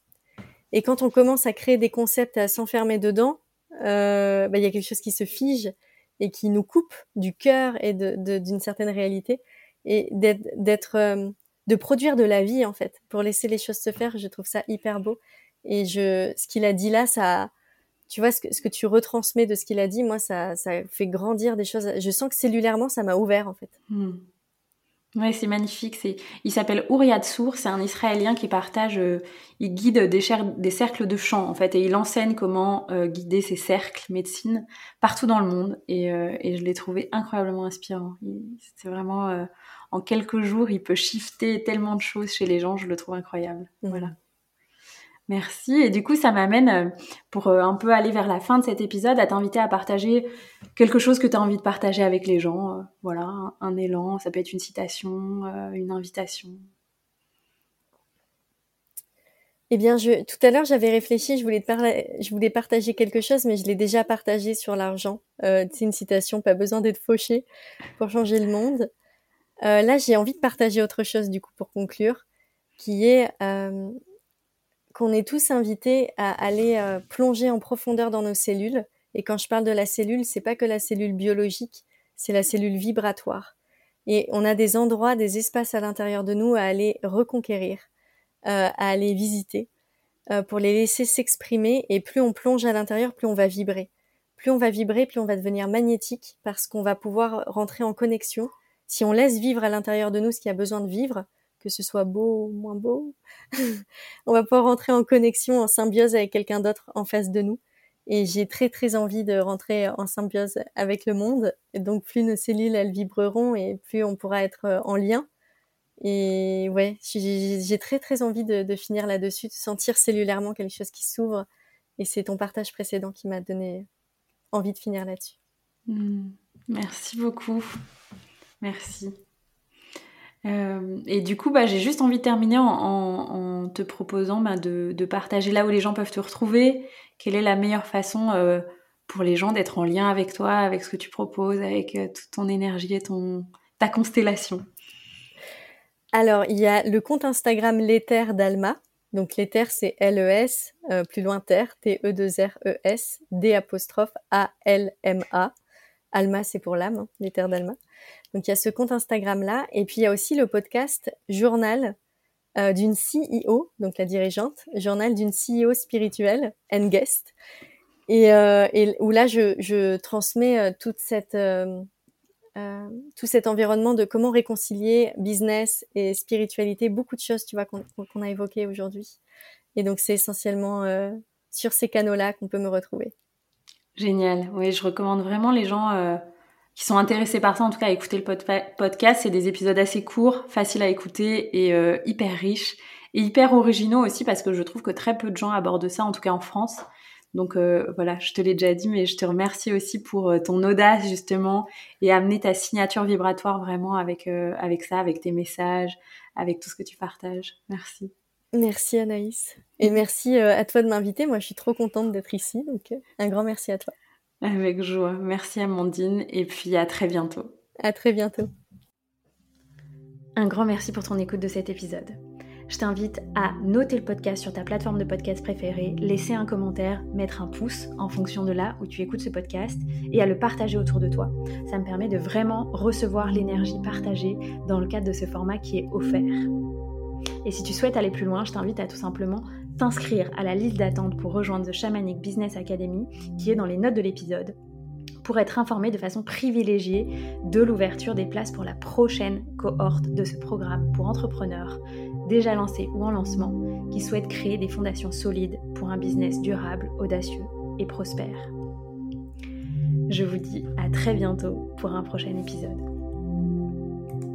Et quand on commence à créer des concepts à s'enfermer dedans, euh, bah, il y a quelque chose qui se fige et qui nous coupe du cœur et d'une certaine réalité et d'être, euh, de produire de la vie en fait pour laisser les choses se faire. Je trouve ça hyper beau. Et je, ce qu'il a dit là, ça, tu vois, ce que, ce que tu retransmets de ce qu'il a dit, moi, ça, ça fait grandir des choses. Je sens que cellulairement, ça m'a ouvert en fait. Hmm. Ouais, c'est magnifique. C'est, il s'appelle Ouriad Sour. C'est un Israélien qui partage, euh, il guide des, des, cercles de chant en fait, et il enseigne comment euh, guider ces cercles médecine partout dans le monde. Et, euh, et je l'ai trouvé incroyablement inspirant. C'est vraiment, en quelques jours, il peut shifter tellement de choses chez les gens. Je le trouve incroyable. Mmh. Voilà. Merci. Et du coup, ça m'amène, euh, pour euh, un peu aller vers la fin de cet épisode, à t'inviter à partager quelque chose que tu as envie de partager avec les gens. Euh, voilà, un, élan, ça peut être une citation, une invitation. Eh bien, je, tout à l'heure, j'avais réfléchi, je voulais, je voulais partager quelque chose, mais je l'ai déjà partagé sur l'argent. c'est une citation, pas besoin d'être fauché pour changer le monde. là, j'ai envie de partager autre chose, du coup, pour conclure, qui est qu'on est tous invités à aller euh, plonger en profondeur dans nos cellules. Et quand je parle de la cellule, c'est pas que la cellule biologique, c'est la cellule vibratoire. Et on a des endroits, des espaces à l'intérieur de nous à aller reconquérir, euh, à aller visiter, euh, pour les laisser s'exprimer. Et plus on plonge à l'intérieur, plus on va vibrer. Plus on va vibrer, plus on va devenir magnétique parce qu'on va pouvoir rentrer en connexion. Si on laisse vivre à l'intérieur de nous ce qui a besoin de vivre, que ce soit beau ou moins beau, on va pouvoir rentrer en connexion, en symbiose avec quelqu'un d'autre en face de nous. Et j'ai très très envie de rentrer en symbiose avec le monde. Donc plus nos cellules elles vibreront et plus on pourra être euh, en lien. Et ouais, j'ai très très envie de, finir là-dessus, de sentir cellulairement quelque chose qui s'ouvre. Et c'est ton partage précédent qui m'a donné envie de finir là-dessus. Hmm. merci beaucoup. Merci. Euh, et du coup, bah, j'ai juste envie de terminer en, te proposant bah, de, partager là où les gens peuvent te retrouver. Quelle est la meilleure façon euh, pour les gens d'être en lien avec toi, avec ce que tu proposes, avec euh, toute ton énergie et ton, ta constellation? Alors, il y a le compte Instagram L'éther d'Alma. Donc, l'éther, c'est L-E-S, plus loin terre, T-E-2-R-E-S, D apostrophe A-L-M-A. Alma, c'est pour l'âme, hein, l'éther d'Alma. Donc il y a ce compte Instagram là, et puis il y a aussi le podcast Journal euh, d'une CEO, donc la dirigeante, Journal d'une CEO spirituelle and guest, et, euh, où là je, transmets euh, tout cet environnement de comment réconcilier business et spiritualité, beaucoup de choses, tu vois, qu'on a évoquées aujourd'hui. Et donc c'est essentiellement sur ces canaux-là qu'on peut me retrouver. Génial. Oui, je recommande vraiment les gens qui sont intéressés par ça, en tout cas à écouter le podcast. C'est des épisodes assez courts, faciles à écouter et euh, hyper riches et hyper originaux aussi parce que je trouve que très peu de gens abordent ça, en tout cas en France. Donc euh, voilà, je te l'ai déjà dit, mais je te remercie aussi pour euh, ton audace justement et amener ta signature vibratoire vraiment avec avec ça, avec tes messages, avec tout ce que tu partages. Merci. Merci Anaïs et merci à toi de m'inviter. Moi, je suis trop contente d'être ici, donc un grand merci à toi. Avec joie. Merci Amandine et puis à très bientôt. À très bientôt. Un grand merci pour ton écoute de cet épisode. Je t'invite à noter le podcast sur ta plateforme de podcast préférée, laisser un commentaire, mettre un pouce en fonction de là où tu écoutes ce podcast et à le partager autour de toi. Ça me permet de vraiment recevoir l'énergie partagée dans le cadre de ce format qui est offert. Et si tu souhaites aller plus loin, je t'invite à tout simplement t'inscrire à la liste d'attente pour rejoindre The Shamanic Business Academy qui est dans les notes de l'épisode pour être informé de façon privilégiée de l'ouverture des places pour la prochaine cohorte de ce programme pour entrepreneurs déjà lancés ou en lancement qui souhaitent créer des fondations solides pour un business durable, audacieux et prospère. Je vous dis à très bientôt pour un prochain épisode.